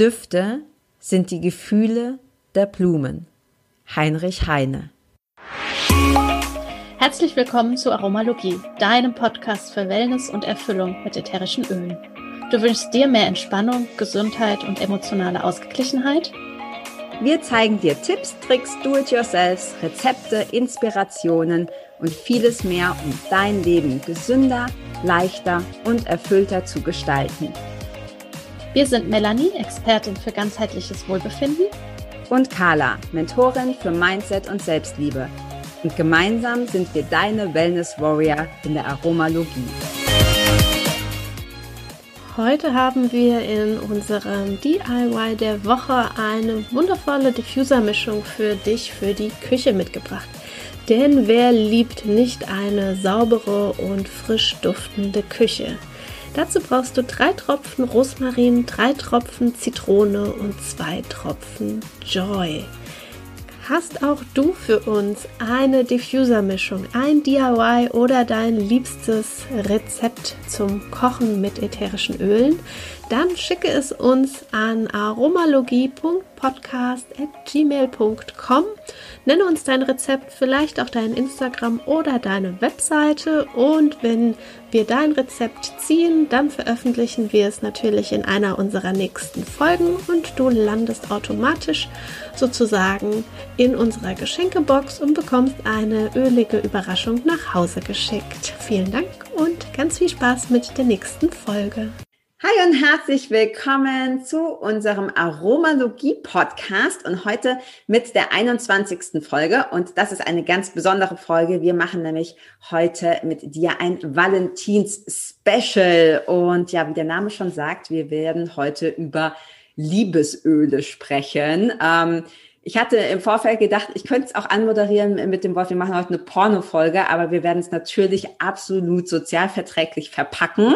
Düfte sind die Gefühle der Blumen. Heinrich Heine. Herzlich willkommen zu Aromalogie, deinem Podcast für Wellness und Erfüllung mit ätherischen Ölen. Du wünschst dir mehr Entspannung, Gesundheit und emotionale Ausgeglichenheit? Wir zeigen dir Tipps, Tricks, Do-it-yourselfs, Rezepte, Inspirationen und vieles mehr, um dein Leben gesünder, leichter und erfüllter zu gestalten. Wir sind Melanie, Expertin für ganzheitliches Wohlbefinden. Und Carla, Mentorin für Mindset und Selbstliebe. Und gemeinsam sind wir deine Wellness Warrior in der Aromalogie. Heute haben wir in unserem DIY der Woche eine wundervolle Diffuser-Mischung für dich, für die Küche mitgebracht. Denn wer liebt nicht eine saubere und frisch duftende Küche? Dazu brauchst du drei Tropfen Rosmarin, drei Tropfen Zitrone und zwei Tropfen Joy. Hast auch du für uns eine Diffuser-Mischung, ein DIY oder dein liebstes Rezept zum Kochen mit ätherischen Ölen? Dann schicke es uns an aromalogie.podcast.gmail.com Nenne uns dein Rezept, vielleicht auch dein Instagram oder deine Webseite und wenn wir dein Rezept ziehen, dann veröffentlichen wir es natürlich in einer unserer nächsten Folgen und du landest automatisch sozusagen in unserer Geschenkebox und bekommst eine ölige Überraschung nach Hause geschickt. Vielen Dank und ganz viel Spaß mit der nächsten Folge. Hi und herzlich willkommen zu unserem Aromalogie-Podcast und heute mit der 21. Folge. Und das ist eine ganz besondere Folge. Wir machen nämlich heute mit dir ein Valentins-Special. Und ja, wie der Name schon sagt, wir werden heute über Liebesöle sprechen. Ähm, ich hatte im Vorfeld gedacht, ich könnte es auch anmoderieren mit dem Wort, wir machen heute eine Porno-Folge, aber wir werden es natürlich absolut sozialverträglich verpacken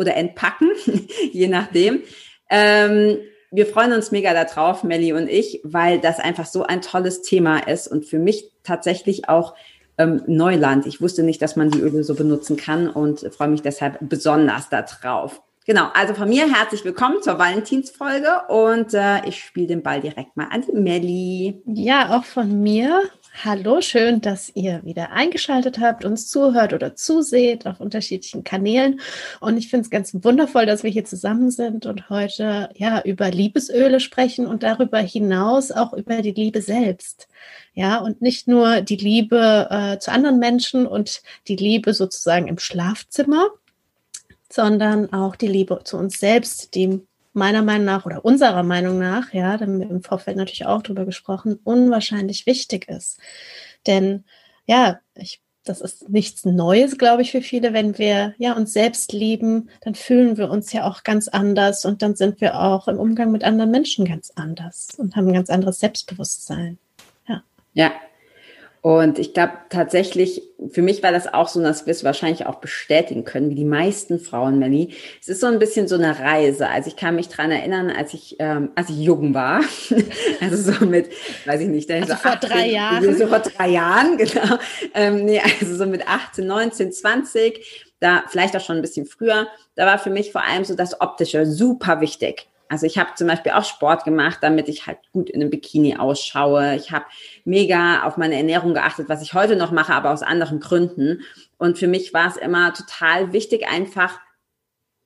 oder entpacken, je nachdem. Ähm, wir freuen uns mega darauf, Melli und ich, weil das einfach so ein tolles Thema ist und für mich tatsächlich auch ähm, Neuland. Ich wusste nicht, dass man die Öle so benutzen kann und freue mich deshalb besonders darauf. Genau, also von mir herzlich willkommen zur Valentinsfolge und äh, ich spiele den Ball direkt mal an die Melli. Ja, auch von mir Hallo, schön, dass ihr wieder eingeschaltet habt, uns zuhört oder zuseht auf unterschiedlichen Kanälen. Und ich finde es ganz wundervoll, dass wir hier zusammen sind und heute ja über Liebesöle sprechen und darüber hinaus auch über die Liebe selbst. Ja, und nicht nur die Liebe äh, zu anderen Menschen und die Liebe sozusagen im Schlafzimmer, sondern auch die Liebe zu uns selbst, die meiner Meinung nach oder unserer Meinung nach, ja, da haben wir im Vorfeld natürlich auch drüber gesprochen, unwahrscheinlich wichtig ist. Denn ja, ich, das ist nichts Neues, glaube ich, für viele. Wenn wir ja uns selbst lieben, dann fühlen wir uns ja auch ganz anders und dann sind wir auch im Umgang mit anderen Menschen ganz anders und haben ein ganz anderes Selbstbewusstsein. Ja. Ja, und ich glaube tatsächlich, für mich war das auch so, dass wir es wahrscheinlich auch bestätigen können, wie die meisten Frauen, Melly. Es ist so ein bisschen so eine Reise. Also ich kann mich dran erinnern, als ich, ähm, als ich jung war, also so mit, weiß ich nicht, also so vor 18, drei Jahren. So vor drei Jahren, genau. Ähm, nee, also so mit 18, 19, 20, da vielleicht auch schon ein bisschen früher, da war für mich vor allem so das Optische super wichtig. Also ich habe zum Beispiel auch Sport gemacht, damit ich halt gut in einem Bikini ausschaue. Ich habe mega auf meine Ernährung geachtet, was ich heute noch mache, aber aus anderen Gründen. Und für mich war es immer total wichtig, einfach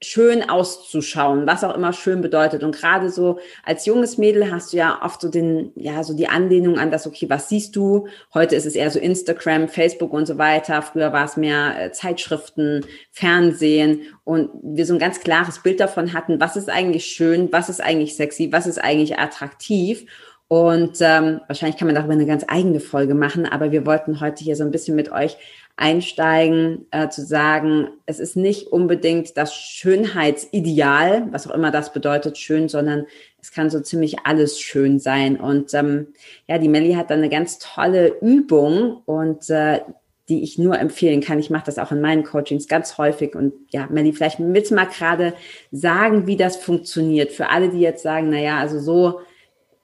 schön auszuschauen, was auch immer schön bedeutet. Und gerade so als junges Mädel hast du ja oft so den, ja, so die Anlehnung an das, okay, was siehst du? Heute ist es eher so Instagram, Facebook und so weiter. Früher war es mehr äh, Zeitschriften, Fernsehen und wir so ein ganz klares Bild davon hatten, was ist eigentlich schön, was ist eigentlich sexy, was ist eigentlich attraktiv. Und ähm, wahrscheinlich kann man darüber eine ganz eigene Folge machen, aber wir wollten heute hier so ein bisschen mit euch einsteigen, äh, zu sagen, es ist nicht unbedingt das Schönheitsideal, was auch immer das bedeutet, schön, sondern es kann so ziemlich alles schön sein. Und ähm, ja, die Melli hat dann eine ganz tolle Übung und äh, die ich nur empfehlen kann. Ich mache das auch in meinen Coachings ganz häufig. Und ja, Melli, vielleicht willst du mal gerade sagen, wie das funktioniert. Für alle, die jetzt sagen, na ja, also so,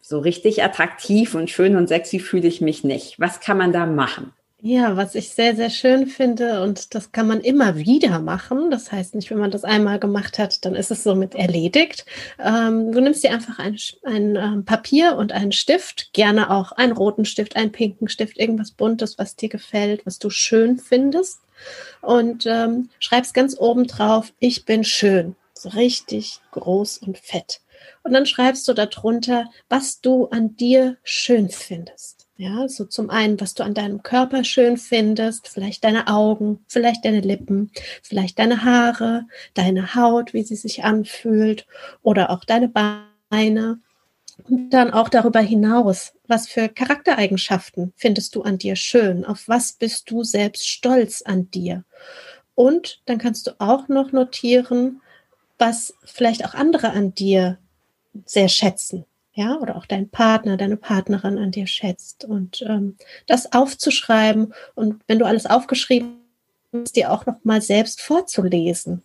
so richtig attraktiv und schön und sexy fühle ich mich nicht. Was kann man da machen? Ja, was ich sehr, sehr schön finde und das kann man immer wieder machen. Das heißt nicht, wenn man das einmal gemacht hat, dann ist es somit erledigt. Ähm, du nimmst dir einfach ein, ein ähm, Papier und einen Stift, gerne auch einen roten Stift, einen pinken Stift, irgendwas Buntes, was dir gefällt, was du schön findest und ähm, schreibst ganz oben drauf, ich bin schön, so richtig groß und fett. Und dann schreibst du darunter, was du an dir schön findest. Ja, so zum einen, was du an deinem Körper schön findest, vielleicht deine Augen, vielleicht deine Lippen, vielleicht deine Haare, deine Haut, wie sie sich anfühlt oder auch deine Beine. Und dann auch darüber hinaus, was für Charaktereigenschaften findest du an dir schön? Auf was bist du selbst stolz an dir? Und dann kannst du auch noch notieren, was vielleicht auch andere an dir sehr schätzen ja, oder auch dein Partner, deine Partnerin an dir schätzt und ähm, das aufzuschreiben und wenn du alles aufgeschrieben hast, dir auch noch mal selbst vorzulesen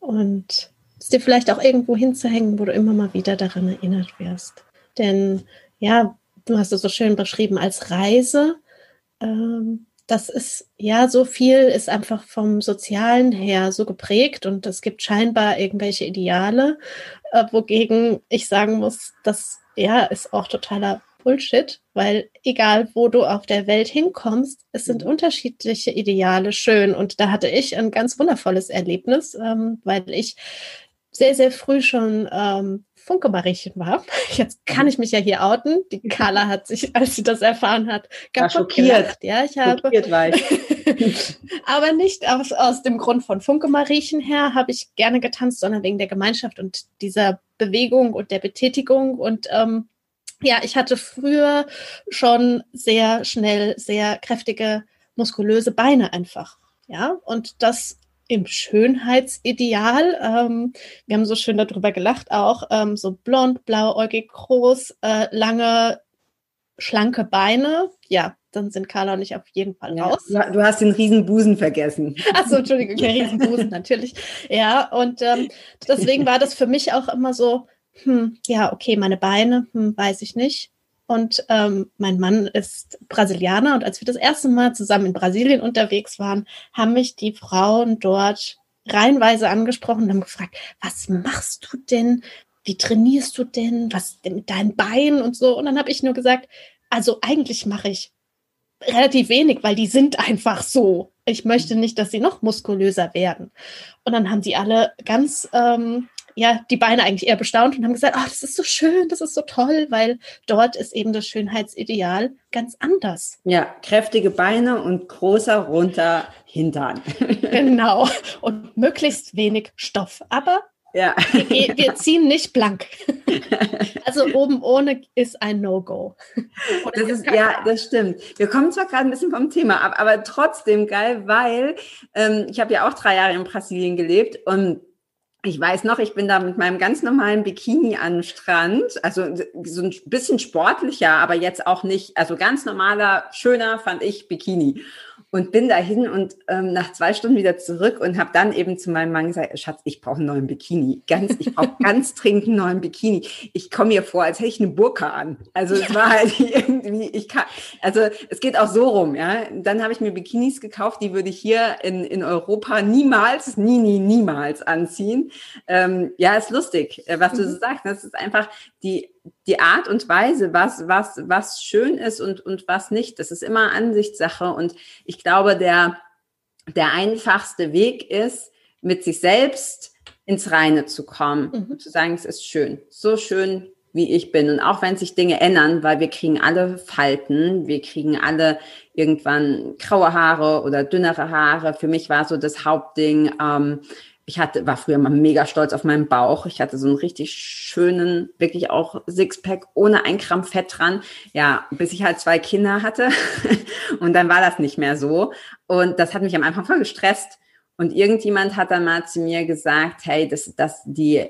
und es dir vielleicht auch irgendwo hinzuhängen, wo du immer mal wieder daran erinnert wirst. Denn ja, du hast es so schön beschrieben als Reise. Ähm, das ist ja so viel ist einfach vom Sozialen her so geprägt und es gibt scheinbar irgendwelche Ideale, äh, wogegen ich sagen muss, das ja ist auch totaler Bullshit, weil egal wo du auf der Welt hinkommst, es sind mhm. unterschiedliche Ideale schön und da hatte ich ein ganz wundervolles Erlebnis, ähm, weil ich sehr, sehr früh schon ähm, Funke-Mariechen war. Jetzt kann ich mich ja hier outen. Die Carla hat sich, als sie das erfahren hat, ganz schockiert. Ja, ich habe. Schockiert war ich. aber nicht aus, aus dem Grund von Funke-Mariechen her habe ich gerne getanzt, sondern wegen der Gemeinschaft und dieser Bewegung und der Betätigung. Und ähm, ja, ich hatte früher schon sehr schnell sehr kräftige, muskulöse Beine einfach. Ja, und das im Schönheitsideal. Ähm, wir haben so schön darüber gelacht auch. Ähm, so blond, blauäugig, groß, äh, lange, schlanke Beine. Ja, dann sind Carla und ich auf jeden Fall raus. Ja, du hast den Riesenbusen vergessen. Achso, Entschuldigung, der Riesenbusen, natürlich. Ja, und ähm, deswegen war das für mich auch immer so, hm, ja, okay, meine Beine, hm, weiß ich nicht. Und ähm, mein Mann ist Brasilianer und als wir das erste Mal zusammen in Brasilien unterwegs waren, haben mich die Frauen dort reihenweise angesprochen und haben gefragt, was machst du denn? Wie trainierst du denn? Was denn mit deinen Beinen und so? Und dann habe ich nur gesagt, also eigentlich mache ich relativ wenig, weil die sind einfach so. Ich möchte nicht, dass sie noch muskulöser werden. Und dann haben sie alle ganz ähm, ja, die Beine eigentlich eher bestaunt und haben gesagt, oh, das ist so schön, das ist so toll, weil dort ist eben das Schönheitsideal ganz anders. Ja, kräftige Beine und großer, runter Hintern. genau. Und möglichst wenig Stoff. Aber ja. wir, wir ziehen nicht blank. Also oben ohne ist ein No-Go. Das ist, ja, das stimmt. Wir kommen zwar gerade ein bisschen vom Thema ab, aber trotzdem geil, weil ähm, ich habe ja auch drei Jahre in Brasilien gelebt und ich weiß noch, ich bin da mit meinem ganz normalen Bikini an den Strand, also so ein bisschen sportlicher, aber jetzt auch nicht, also ganz normaler, schöner fand ich Bikini und bin dahin und ähm, nach zwei Stunden wieder zurück und habe dann eben zu meinem Mann gesagt, Schatz, ich brauche einen neuen Bikini. Ganz, ich brauche ganz dringend einen neuen Bikini. Ich komme mir vor, als hätte ich eine Burka an. Also es war halt irgendwie, ich kann, also es geht auch so rum, ja. Dann habe ich mir Bikinis gekauft, die würde ich hier in, in Europa niemals, nie, nie, niemals anziehen. Ähm, ja, ist lustig, äh, was du so mhm. sagst. Das ist einfach die die Art und Weise, was, was, was schön ist und, und was nicht, das ist immer Ansichtssache. Und ich glaube, der, der einfachste Weg ist, mit sich selbst ins Reine zu kommen mhm. und zu sagen, es ist schön, so schön, wie ich bin. Und auch wenn sich Dinge ändern, weil wir kriegen alle Falten, wir kriegen alle irgendwann graue Haare oder dünnere Haare. Für mich war so das Hauptding, ähm, ich hatte, war früher mal mega stolz auf meinen Bauch. Ich hatte so einen richtig schönen, wirklich auch Sixpack ohne ein Gramm Fett dran. Ja, bis ich halt zwei Kinder hatte. und dann war das nicht mehr so. Und das hat mich am Anfang voll gestresst. Und irgendjemand hat dann mal zu mir gesagt, hey, das, das, die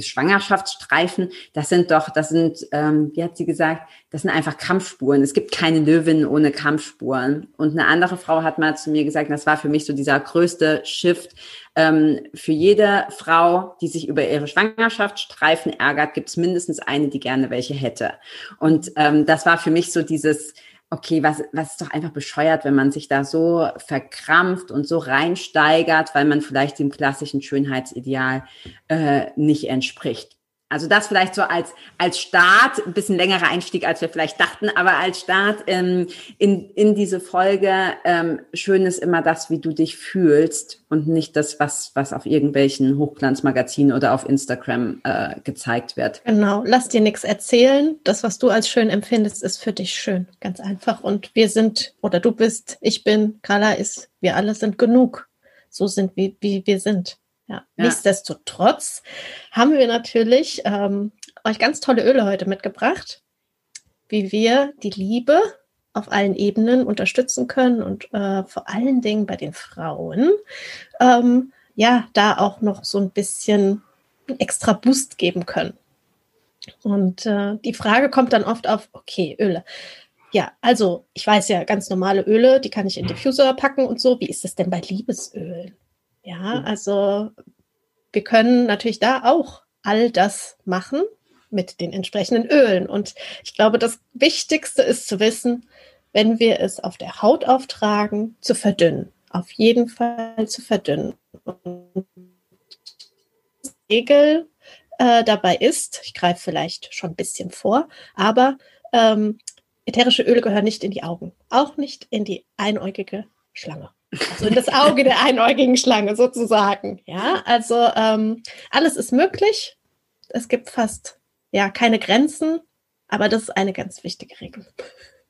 Schwangerschaftsstreifen, das sind doch, das sind, ähm, wie hat sie gesagt, das sind einfach Kampfspuren. Es gibt keine Löwin ohne Kampfspuren. Und eine andere Frau hat mal zu mir gesagt, das war für mich so dieser größte Shift. Ähm, für jede Frau, die sich über ihre Schwangerschaftsstreifen ärgert, gibt es mindestens eine, die gerne welche hätte. Und ähm, das war für mich so dieses, okay, was, was ist doch einfach bescheuert, wenn man sich da so verkrampft und so reinsteigert, weil man vielleicht dem klassischen Schönheitsideal äh, nicht entspricht. Also das vielleicht so als, als Start, ein bisschen längerer Einstieg, als wir vielleicht dachten, aber als Start ähm, in, in diese Folge, ähm, schön ist immer das, wie du dich fühlst und nicht das, was, was auf irgendwelchen Hochglanzmagazinen oder auf Instagram äh, gezeigt wird. Genau, lass dir nichts erzählen. Das, was du als schön empfindest, ist für dich schön. Ganz einfach. Und wir sind, oder du bist, ich bin, Carla ist, wir alle sind genug. So sind wie, wie wir sind. Ja. ja. Nichtsdestotrotz haben wir natürlich ähm, euch ganz tolle Öle heute mitgebracht, wie wir die Liebe auf allen Ebenen unterstützen können und äh, vor allen Dingen bei den Frauen, ähm, ja, da auch noch so ein bisschen extra Boost geben können. Und äh, die Frage kommt dann oft auf, okay, Öle. Ja, also ich weiß ja, ganz normale Öle, die kann ich in Diffuser packen und so. Wie ist das denn bei Liebesölen? Ja, also wir können natürlich da auch all das machen mit den entsprechenden Ölen. Und ich glaube, das Wichtigste ist zu wissen, wenn wir es auf der Haut auftragen, zu verdünnen. Auf jeden Fall zu verdünnen. Und Regel äh, dabei ist, ich greife vielleicht schon ein bisschen vor, aber ähm, ätherische Öle gehören nicht in die Augen, auch nicht in die einäugige Schlange. Also in das Auge der einäugigen Schlange sozusagen. Ja, also ähm, alles ist möglich. Es gibt fast ja keine Grenzen, aber das ist eine ganz wichtige Regel.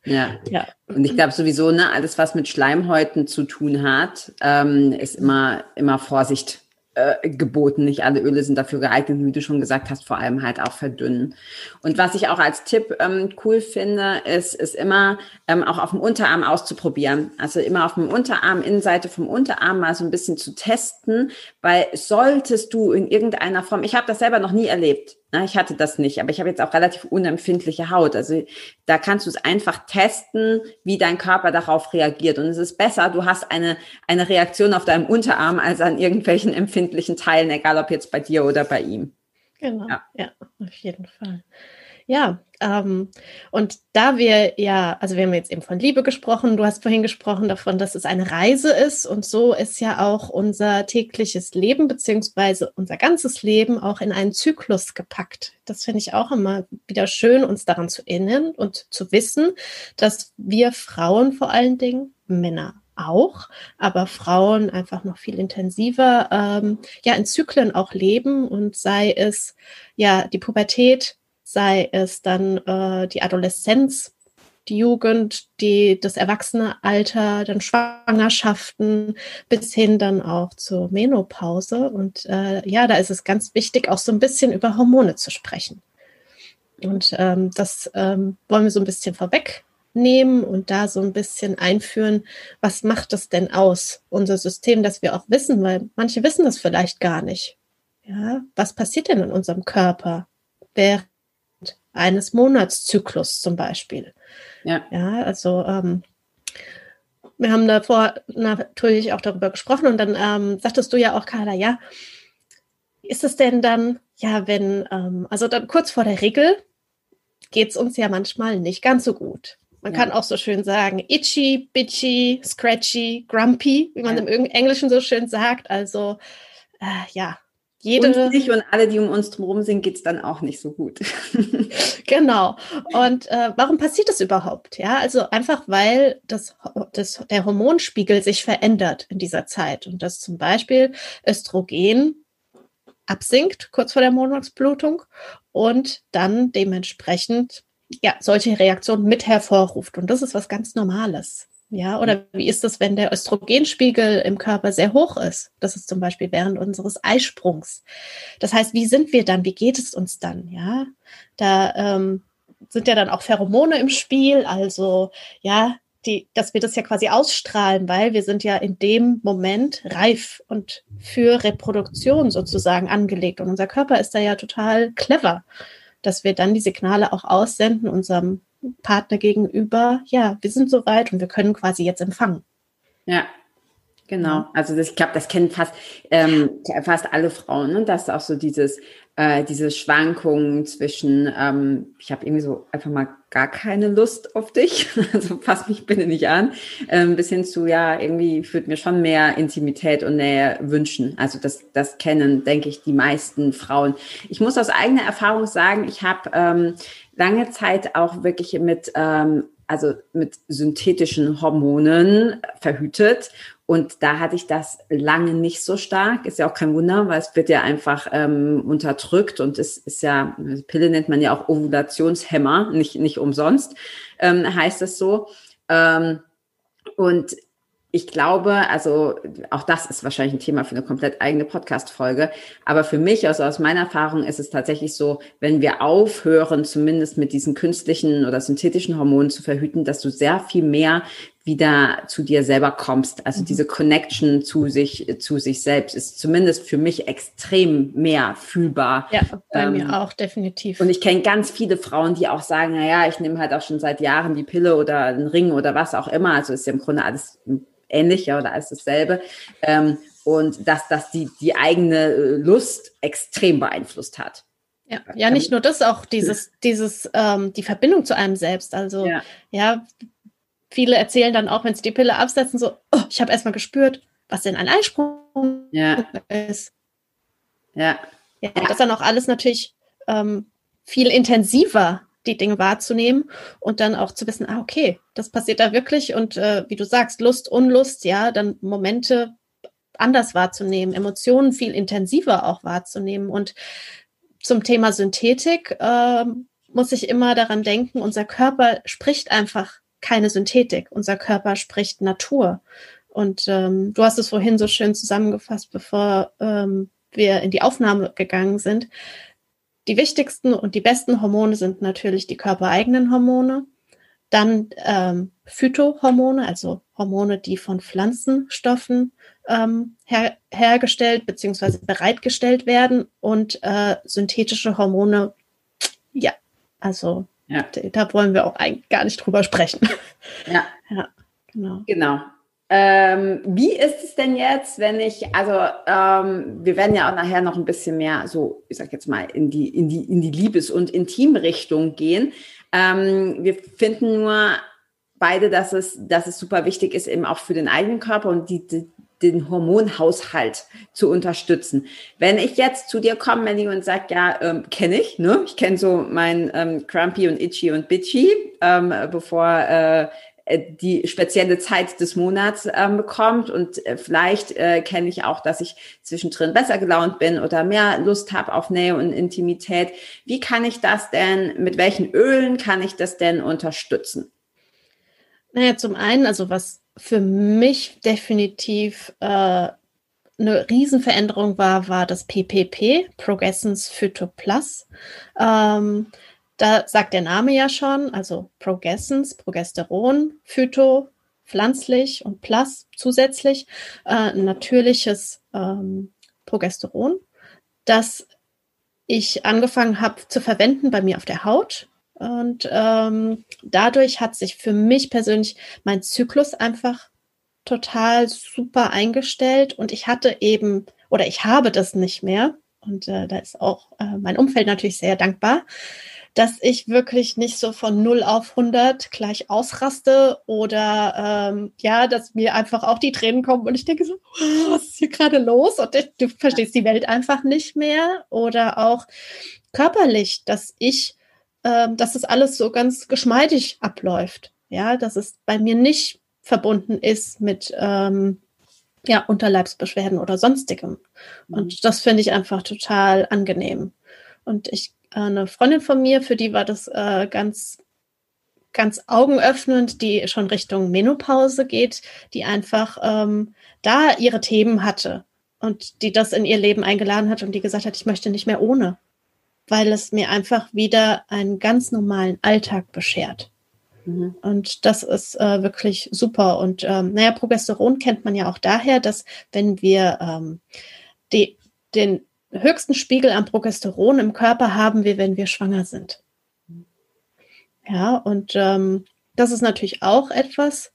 Ja. ja. Und ich glaube sowieso, ne, alles, was mit Schleimhäuten zu tun hat, ähm, ist immer, immer Vorsicht äh, geboten. Nicht alle Öle sind dafür geeignet, wie du schon gesagt hast, vor allem halt auch verdünnen. Und was ich auch als Tipp ähm, cool finde, ist, ist immer ähm, auch auf dem Unterarm auszuprobieren. Also immer auf dem Unterarm, Innenseite vom Unterarm mal so ein bisschen zu testen, weil solltest du in irgendeiner Form, ich habe das selber noch nie erlebt, ich hatte das nicht, aber ich habe jetzt auch relativ unempfindliche Haut. Also da kannst du es einfach testen, wie dein Körper darauf reagiert. Und es ist besser, du hast eine, eine Reaktion auf deinem Unterarm als an irgendwelchen empfindlichen Teilen, egal ob jetzt bei dir oder bei ihm. Genau, ja, ja auf jeden Fall. Ja, ähm, und da wir ja, also wir haben jetzt eben von Liebe gesprochen, du hast vorhin gesprochen davon, dass es eine Reise ist und so ist ja auch unser tägliches Leben beziehungsweise unser ganzes Leben auch in einen Zyklus gepackt. Das finde ich auch immer wieder schön, uns daran zu erinnern und zu wissen, dass wir Frauen vor allen Dingen, Männer auch, aber Frauen einfach noch viel intensiver ähm, ja in Zyklen auch leben und sei es ja die Pubertät, sei es dann äh, die Adoleszenz, die Jugend, die, das Erwachsenealter, dann Schwangerschaften bis hin dann auch zur Menopause. Und äh, ja, da ist es ganz wichtig, auch so ein bisschen über Hormone zu sprechen. Und ähm, das ähm, wollen wir so ein bisschen vorwegnehmen und da so ein bisschen einführen, was macht das denn aus, unser System, dass wir auch wissen, weil manche wissen das vielleicht gar nicht. Ja, was passiert denn in unserem Körper während eines Monatszyklus zum Beispiel. Ja, ja also ähm, wir haben davor natürlich auch darüber gesprochen und dann ähm, sagtest du ja auch, Carla, ja, ist es denn dann, ja, wenn, ähm, also dann kurz vor der Regel geht es uns ja manchmal nicht ganz so gut. Man ja. kann auch so schön sagen, itchy, bitchy, scratchy, grumpy, wie man ja. im Englischen so schön sagt. Also äh, ja, jede. Und sich und alle, die um uns drumherum sind, geht es dann auch nicht so gut. genau. Und äh, warum passiert das überhaupt? Ja, also einfach, weil das, das, der Hormonspiegel sich verändert in dieser Zeit und dass zum Beispiel Östrogen absinkt kurz vor der Monatsblutung und dann dementsprechend ja solche Reaktionen mit hervorruft. Und das ist was ganz Normales. Ja, oder wie ist es, wenn der Östrogenspiegel im Körper sehr hoch ist? Das ist zum Beispiel während unseres Eisprungs. Das heißt, wie sind wir dann? Wie geht es uns dann? Ja, da ähm, sind ja dann auch Pheromone im Spiel, also ja, die, dass wir das ja quasi ausstrahlen, weil wir sind ja in dem Moment reif und für Reproduktion sozusagen angelegt. Und unser Körper ist da ja total clever, dass wir dann die Signale auch aussenden unserem Partner gegenüber, ja, wir sind soweit und wir können quasi jetzt empfangen. Ja, Genau, also das, ich glaube, das kennen fast, ähm, fast alle Frauen, ne? dass auch so dieses äh, diese Schwankungen zwischen, ähm, ich habe irgendwie so einfach mal gar keine Lust auf dich, also fass mich bitte nicht an, ähm, bis hin zu, ja, irgendwie führt mir schon mehr Intimität und Nähe wünschen. Also das, das kennen, denke ich, die meisten Frauen. Ich muss aus eigener Erfahrung sagen, ich habe ähm, lange Zeit auch wirklich mit ähm, also mit synthetischen Hormonen verhütet. Und da hatte ich das lange nicht so stark. Ist ja auch kein Wunder, weil es wird ja einfach ähm, unterdrückt und es ist ja, Pille nennt man ja auch Ovulationshemmer, nicht, nicht umsonst, ähm, heißt es so. Ähm, und ich glaube, also auch das ist wahrscheinlich ein Thema für eine komplett eigene Podcast-Folge. Aber für mich, also aus meiner Erfahrung, ist es tatsächlich so, wenn wir aufhören, zumindest mit diesen künstlichen oder synthetischen Hormonen zu verhüten, dass du sehr viel mehr wieder zu dir selber kommst. Also mhm. diese Connection zu sich, zu sich selbst ist zumindest für mich extrem mehr fühlbar. Ja, bei ähm, mir auch, definitiv. Und ich kenne ganz viele Frauen, die auch sagen, na ja, ich nehme halt auch schon seit Jahren die Pille oder einen Ring oder was auch immer. Also ist ja im Grunde alles ähnlich ja, oder alles dasselbe. Ähm, und dass das die, die eigene äh, Lust extrem beeinflusst hat. Ja, ja, nicht nur das, auch dieses, dieses, ähm, die Verbindung zu einem selbst. Also, ja, ja viele erzählen dann auch, wenn sie die Pille absetzen, so, oh, ich habe erstmal gespürt, was denn ein Einsprung ja. ist. Ja. ja. Das dann auch alles natürlich ähm, viel intensiver die Dinge wahrzunehmen und dann auch zu wissen, ah, okay, das passiert da wirklich und äh, wie du sagst, Lust, Unlust, ja, dann Momente anders wahrzunehmen, Emotionen viel intensiver auch wahrzunehmen. Und zum Thema Synthetik äh, muss ich immer daran denken, unser Körper spricht einfach keine Synthetik, unser Körper spricht Natur. Und ähm, du hast es vorhin so schön zusammengefasst, bevor ähm, wir in die Aufnahme gegangen sind. Die wichtigsten und die besten Hormone sind natürlich die körpereigenen Hormone, dann ähm, Phytohormone, also Hormone, die von Pflanzenstoffen ähm, her hergestellt bzw. bereitgestellt werden und äh, synthetische Hormone. Ja, also ja. da wollen wir auch eigentlich gar nicht drüber sprechen. Ja, ja genau. Genau. Ähm, wie ist es denn jetzt, wenn ich, also ähm, wir werden ja auch nachher noch ein bisschen mehr so, ich sag jetzt mal, in die, in die, in die Liebes- und Intimrichtung gehen. Ähm, wir finden nur beide, dass es, dass es super wichtig ist, eben auch für den eigenen Körper und die, die den Hormonhaushalt zu unterstützen. Wenn ich jetzt zu dir komme, Melly, und sag, ja, ähm, kenne ich, ne? Ich kenne so mein ähm, Crumpy und Itchy und Bitchy, ähm, bevor äh, äh, die spezielle Zeit des Monats ähm, bekommt. Und äh, vielleicht äh, kenne ich auch, dass ich zwischendrin besser gelaunt bin oder mehr Lust habe auf Nähe und Intimität. Wie kann ich das denn, mit welchen Ölen kann ich das denn unterstützen? Naja, zum einen, also was für mich definitiv äh, eine Riesenveränderung war, war das PPP, Progressence Phyto Plus. Ähm, da sagt der Name ja schon, also Progessens, Progesteron, Phyto, pflanzlich und Plus zusätzlich, äh, natürliches ähm, Progesteron, das ich angefangen habe zu verwenden bei mir auf der Haut. Und ähm, dadurch hat sich für mich persönlich mein Zyklus einfach total super eingestellt. Und ich hatte eben oder ich habe das nicht mehr. Und äh, da ist auch äh, mein Umfeld natürlich sehr dankbar, dass ich wirklich nicht so von 0 auf 100 gleich ausraste oder ähm, ja, dass mir einfach auch die Tränen kommen und ich denke so, was ist hier gerade los? Und ich, du verstehst die Welt einfach nicht mehr. Oder auch körperlich, dass ich, ähm, dass das alles so ganz geschmeidig abläuft. Ja, dass es bei mir nicht verbunden ist mit ähm, ja, Unterleibsbeschwerden oder sonstigem. Und mhm. das finde ich einfach total angenehm. Und ich eine Freundin von mir, für die war das äh, ganz, ganz augenöffnend, die schon Richtung Menopause geht, die einfach ähm, da ihre Themen hatte und die das in ihr Leben eingeladen hat und die gesagt hat, ich möchte nicht mehr ohne, weil es mir einfach wieder einen ganz normalen Alltag beschert. Mhm. Und das ist äh, wirklich super. Und ähm, naja, Progesteron kennt man ja auch daher, dass wenn wir ähm, die, den höchsten Spiegel an Progesteron im Körper haben wir, wenn wir schwanger sind. Ja, und ähm, das ist natürlich auch etwas,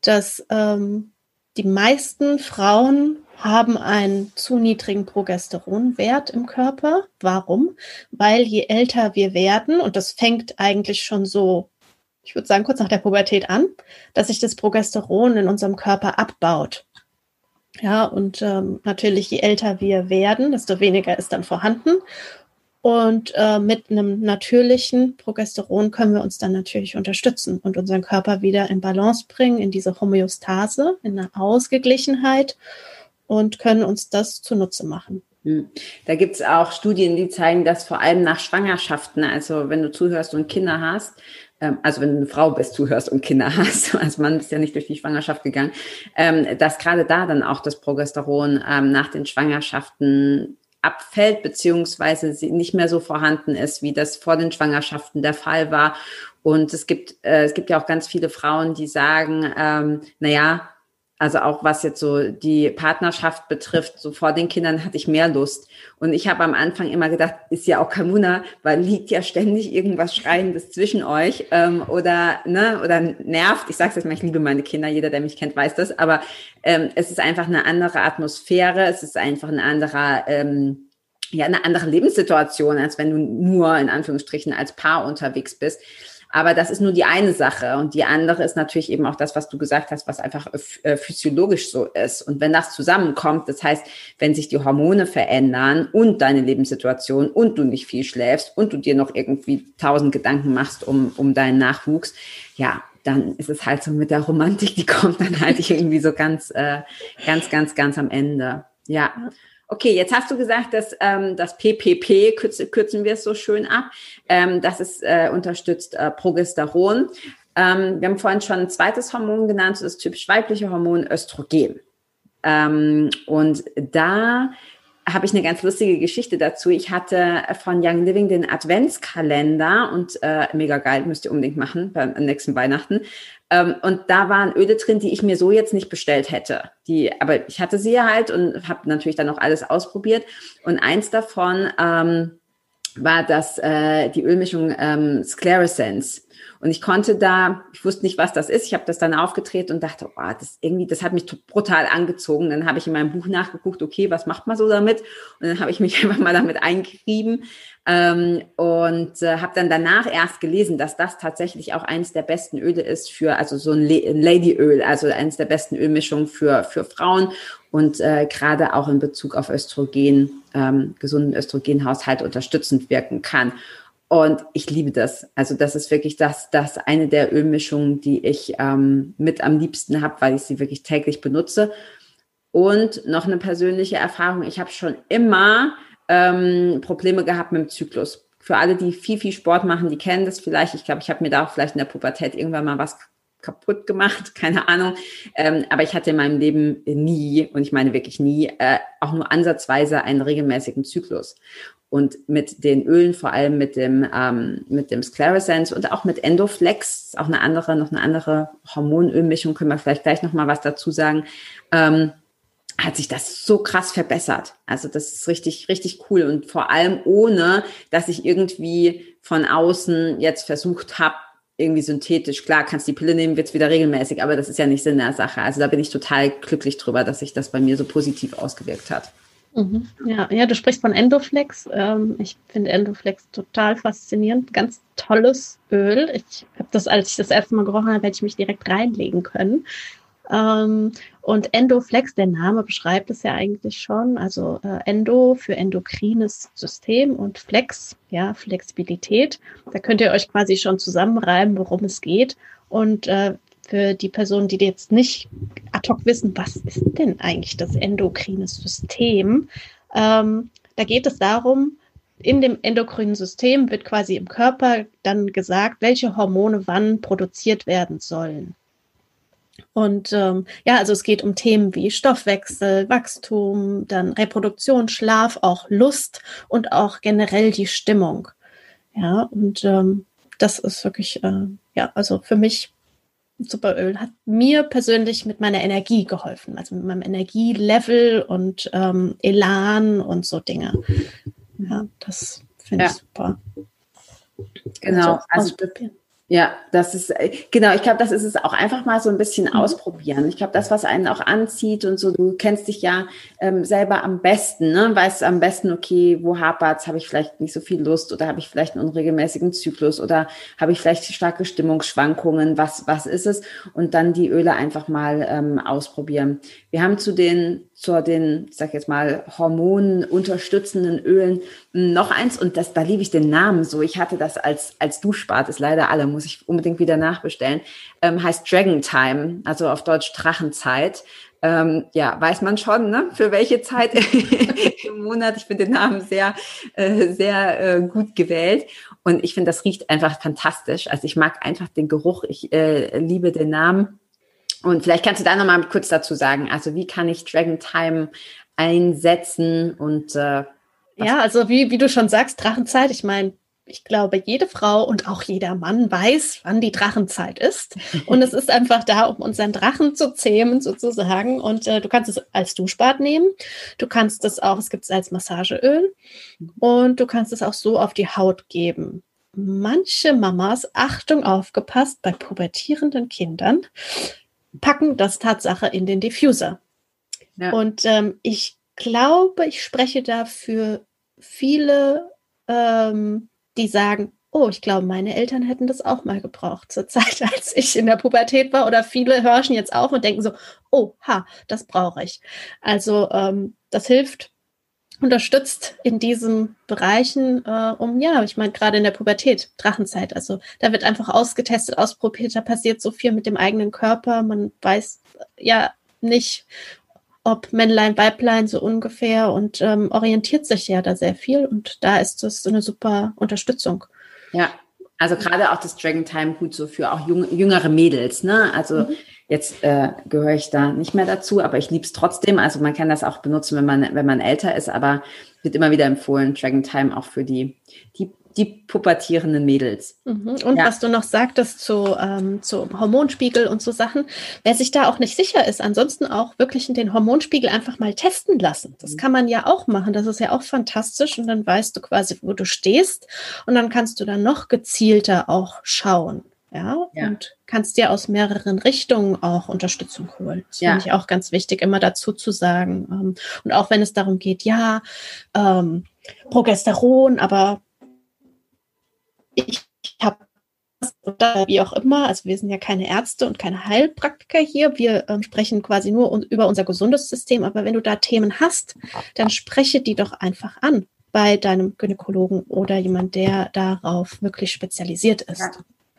das ähm, die meisten Frauen haben einen zu niedrigen Progesteronwert im Körper. Warum? Weil je älter wir werden, und das fängt eigentlich schon so, ich würde sagen, kurz nach der Pubertät an, dass sich das Progesteron in unserem Körper abbaut. Ja, und ähm, natürlich, je älter wir werden, desto weniger ist dann vorhanden. Und äh, mit einem natürlichen Progesteron können wir uns dann natürlich unterstützen und unseren Körper wieder in Balance bringen, in diese Homöostase, in eine Ausgeglichenheit und können uns das zunutze machen. Hm. Da gibt es auch Studien, die zeigen, dass vor allem nach Schwangerschaften, also wenn du zuhörst und Kinder hast, ähm, also wenn du eine Frau bist, zuhörst und Kinder hast, als Mann bist ja nicht durch die Schwangerschaft gegangen, ähm, dass gerade da dann auch das Progesteron ähm, nach den Schwangerschaften abfällt, beziehungsweise nicht mehr so vorhanden ist, wie das vor den Schwangerschaften der Fall war. Und es gibt, äh, es gibt ja auch ganz viele Frauen, die sagen, naja, also auch was jetzt so die Partnerschaft betrifft, so vor den Kindern hatte ich mehr Lust. Und ich habe am Anfang immer gedacht, ist ja auch Wunder, weil liegt ja ständig irgendwas Schreiendes zwischen euch ähm, oder ne oder nervt. Ich sage es jetzt mal, ich liebe meine Kinder, jeder, der mich kennt, weiß das. Aber ähm, es ist einfach eine andere Atmosphäre, es ist einfach ein anderer ähm, ja eine andere Lebenssituation, als wenn du nur in Anführungsstrichen als Paar unterwegs bist. Aber das ist nur die eine Sache. Und die andere ist natürlich eben auch das, was du gesagt hast, was einfach äh, physiologisch so ist. Und wenn das zusammenkommt, das heißt, wenn sich die Hormone verändern und deine Lebenssituation und du nicht viel schläfst und du dir noch irgendwie tausend Gedanken machst um, um deinen Nachwuchs, ja, dann ist es halt so mit der Romantik, die kommt dann halt irgendwie so ganz, äh, ganz, ganz, ganz am Ende. Ja. Okay, jetzt hast du gesagt, dass ähm, das PPP, kürzen, kürzen wir es so schön ab, ähm, das ist äh, unterstützt äh, Progesteron. Ähm, wir haben vorhin schon ein zweites Hormon genannt, das typisch weibliche Hormon Östrogen. Ähm, und da habe ich eine ganz lustige Geschichte dazu. Ich hatte von Young Living den Adventskalender und äh, mega geil, müsst ihr unbedingt machen beim nächsten Weihnachten. Ähm, und da waren Öle drin, die ich mir so jetzt nicht bestellt hätte. Die, aber ich hatte sie halt und habe natürlich dann auch alles ausprobiert. Und eins davon ähm, war das äh, die Ölmischung ähm, Sclerosense. Und ich konnte da, ich wusste nicht, was das ist. Ich habe das dann aufgetreten und dachte, oh, das irgendwie, das hat mich brutal angezogen. Dann habe ich in meinem Buch nachgeguckt, okay, was macht man so damit? Und dann habe ich mich einfach mal damit eingerieben ähm, und äh, habe dann danach erst gelesen, dass das tatsächlich auch eines der besten Öle ist für, also so ein, ein Ladyöl, also eines der besten Ölmischungen für, für Frauen und äh, gerade auch in Bezug auf Östrogen, ähm, gesunden Östrogenhaushalt unterstützend wirken kann. Und ich liebe das. Also das ist wirklich das, das eine der Ölmischungen, die ich ähm, mit am liebsten habe, weil ich sie wirklich täglich benutze. Und noch eine persönliche Erfahrung. Ich habe schon immer ähm, Probleme gehabt mit dem Zyklus. Für alle, die viel, viel Sport machen, die kennen das vielleicht. Ich glaube, ich habe mir da auch vielleicht in der Pubertät irgendwann mal was kaputt gemacht, keine Ahnung. Ähm, aber ich hatte in meinem Leben nie, und ich meine wirklich nie, äh, auch nur ansatzweise einen regelmäßigen Zyklus. Und mit den Ölen, vor allem mit dem, ähm, mit dem Sclerosense und auch mit Endoflex, auch eine andere, noch eine andere Hormonölmischung, können wir vielleicht gleich noch mal was dazu sagen, ähm, hat sich das so krass verbessert. Also das ist richtig, richtig cool und vor allem ohne, dass ich irgendwie von außen jetzt versucht habe, irgendwie synthetisch. Klar, kannst die Pille nehmen, wird's wieder regelmäßig, aber das ist ja nicht Sinn der Sache. Also da bin ich total glücklich drüber, dass sich das bei mir so positiv ausgewirkt hat. Mhm. Ja, ja, du sprichst von Endoflex. Ähm, ich finde Endoflex total faszinierend. Ganz tolles Öl. Ich habe das, als ich das erste Mal gerochen habe, hätte ich mich direkt reinlegen können. Ähm, und Endoflex, der Name beschreibt es ja eigentlich schon. Also äh, Endo für endokrines System und Flex, ja, Flexibilität. Da könnt ihr euch quasi schon zusammenreiben, worum es geht. Und äh, für die Personen, die jetzt nicht ad hoc wissen, was ist denn eigentlich das endokrine System? Ähm, da geht es darum, in dem endokrinen System wird quasi im Körper dann gesagt, welche Hormone wann produziert werden sollen. Und ähm, ja, also es geht um Themen wie Stoffwechsel, Wachstum, dann Reproduktion, Schlaf, auch Lust und auch generell die Stimmung. Ja, und ähm, das ist wirklich, äh, ja, also für mich Superöl hat mir persönlich mit meiner Energie geholfen, also mit meinem Energielevel und ähm, Elan und so Dinge. Ja, das finde ja. ich super. Genau, also, also Ja, das ist, äh, genau, ich glaube, das ist es auch einfach mal so ein bisschen mhm. ausprobieren. Ich glaube, das, was einen auch anzieht und so, du kennst dich ja ähm, selber am besten, ne? weißt am besten, okay, wo hapert's, habe ich vielleicht nicht so viel Lust oder habe ich vielleicht einen unregelmäßigen Zyklus oder habe ich vielleicht starke Stimmungsschwankungen, was, was ist es? Und dann die Öle einfach mal ähm, ausprobieren. Wir haben zu den zu den, ich sag jetzt mal, Hormonen unterstützenden Ölen noch eins und das, da liebe ich den Namen so. Ich hatte das als, als Duschbad, ist leider alle, muss ich unbedingt wieder nachbestellen. Ähm, heißt Dragon Time, also auf Deutsch Drachenzeit. Ähm, ja, weiß man schon, ne? für welche Zeit im Monat. Ich finde den Namen sehr, äh, sehr äh, gut gewählt. Und ich finde, das riecht einfach fantastisch. Also ich mag einfach den Geruch. Ich äh, liebe den Namen. Und vielleicht kannst du da nochmal kurz dazu sagen, also wie kann ich Dragon Time einsetzen und äh, ja, also wie, wie du schon sagst, Drachenzeit, ich meine, ich glaube, jede Frau und auch jeder Mann weiß, wann die Drachenzeit ist. Und es ist einfach da, um unseren Drachen zu zähmen, sozusagen. Und äh, du kannst es als Duschbad nehmen. Du kannst es auch, es gibt es als Massageöl. Und du kannst es auch so auf die Haut geben. Manche Mamas, Achtung, aufgepasst, bei pubertierenden Kindern, packen das Tatsache in den Diffuser. Ja. Und ähm, ich glaube, ich spreche da für viele, ähm, die sagen, oh, ich glaube, meine Eltern hätten das auch mal gebraucht zur Zeit, als ich in der Pubertät war. Oder viele hörschen jetzt auf und denken so, oh, ha, das brauche ich. Also ähm, das hilft unterstützt in diesen Bereichen, äh, um, ja, ich meine, gerade in der Pubertät, Drachenzeit, also da wird einfach ausgetestet, ausprobiert, da passiert so viel mit dem eigenen Körper, man weiß ja nicht, ob Männlein, Weiblein so ungefähr und ähm, orientiert sich ja da sehr viel und da ist das eine super Unterstützung. Ja, also gerade auch das Dragon Time gut so für auch jung, jüngere Mädels, ne? Also mhm. Jetzt äh, gehöre ich da nicht mehr dazu, aber ich liebe es trotzdem. Also man kann das auch benutzen, wenn man, wenn man älter ist, aber wird immer wieder empfohlen, Dragon Time auch für die, die die pubertierenden Mädels. Mhm. Und ja. was du noch sagtest zu, ähm, zu Hormonspiegel und so Sachen, wer sich da auch nicht sicher ist, ansonsten auch wirklich den Hormonspiegel einfach mal testen lassen. Das mhm. kann man ja auch machen. Das ist ja auch fantastisch und dann weißt du quasi, wo du stehst und dann kannst du dann noch gezielter auch schauen. Ja, ja. und kannst dir aus mehreren Richtungen auch Unterstützung holen. Das ja. finde ich auch ganz wichtig, immer dazu zu sagen. Ähm, und auch wenn es darum geht, ja, ähm, Progesteron, aber ich habe wie auch immer, also wir sind ja keine Ärzte und keine Heilpraktiker hier, wir ähm, sprechen quasi nur un über unser gesundes System, aber wenn du da Themen hast, dann spreche die doch einfach an bei deinem Gynäkologen oder jemand, der darauf wirklich spezialisiert ist. Ja.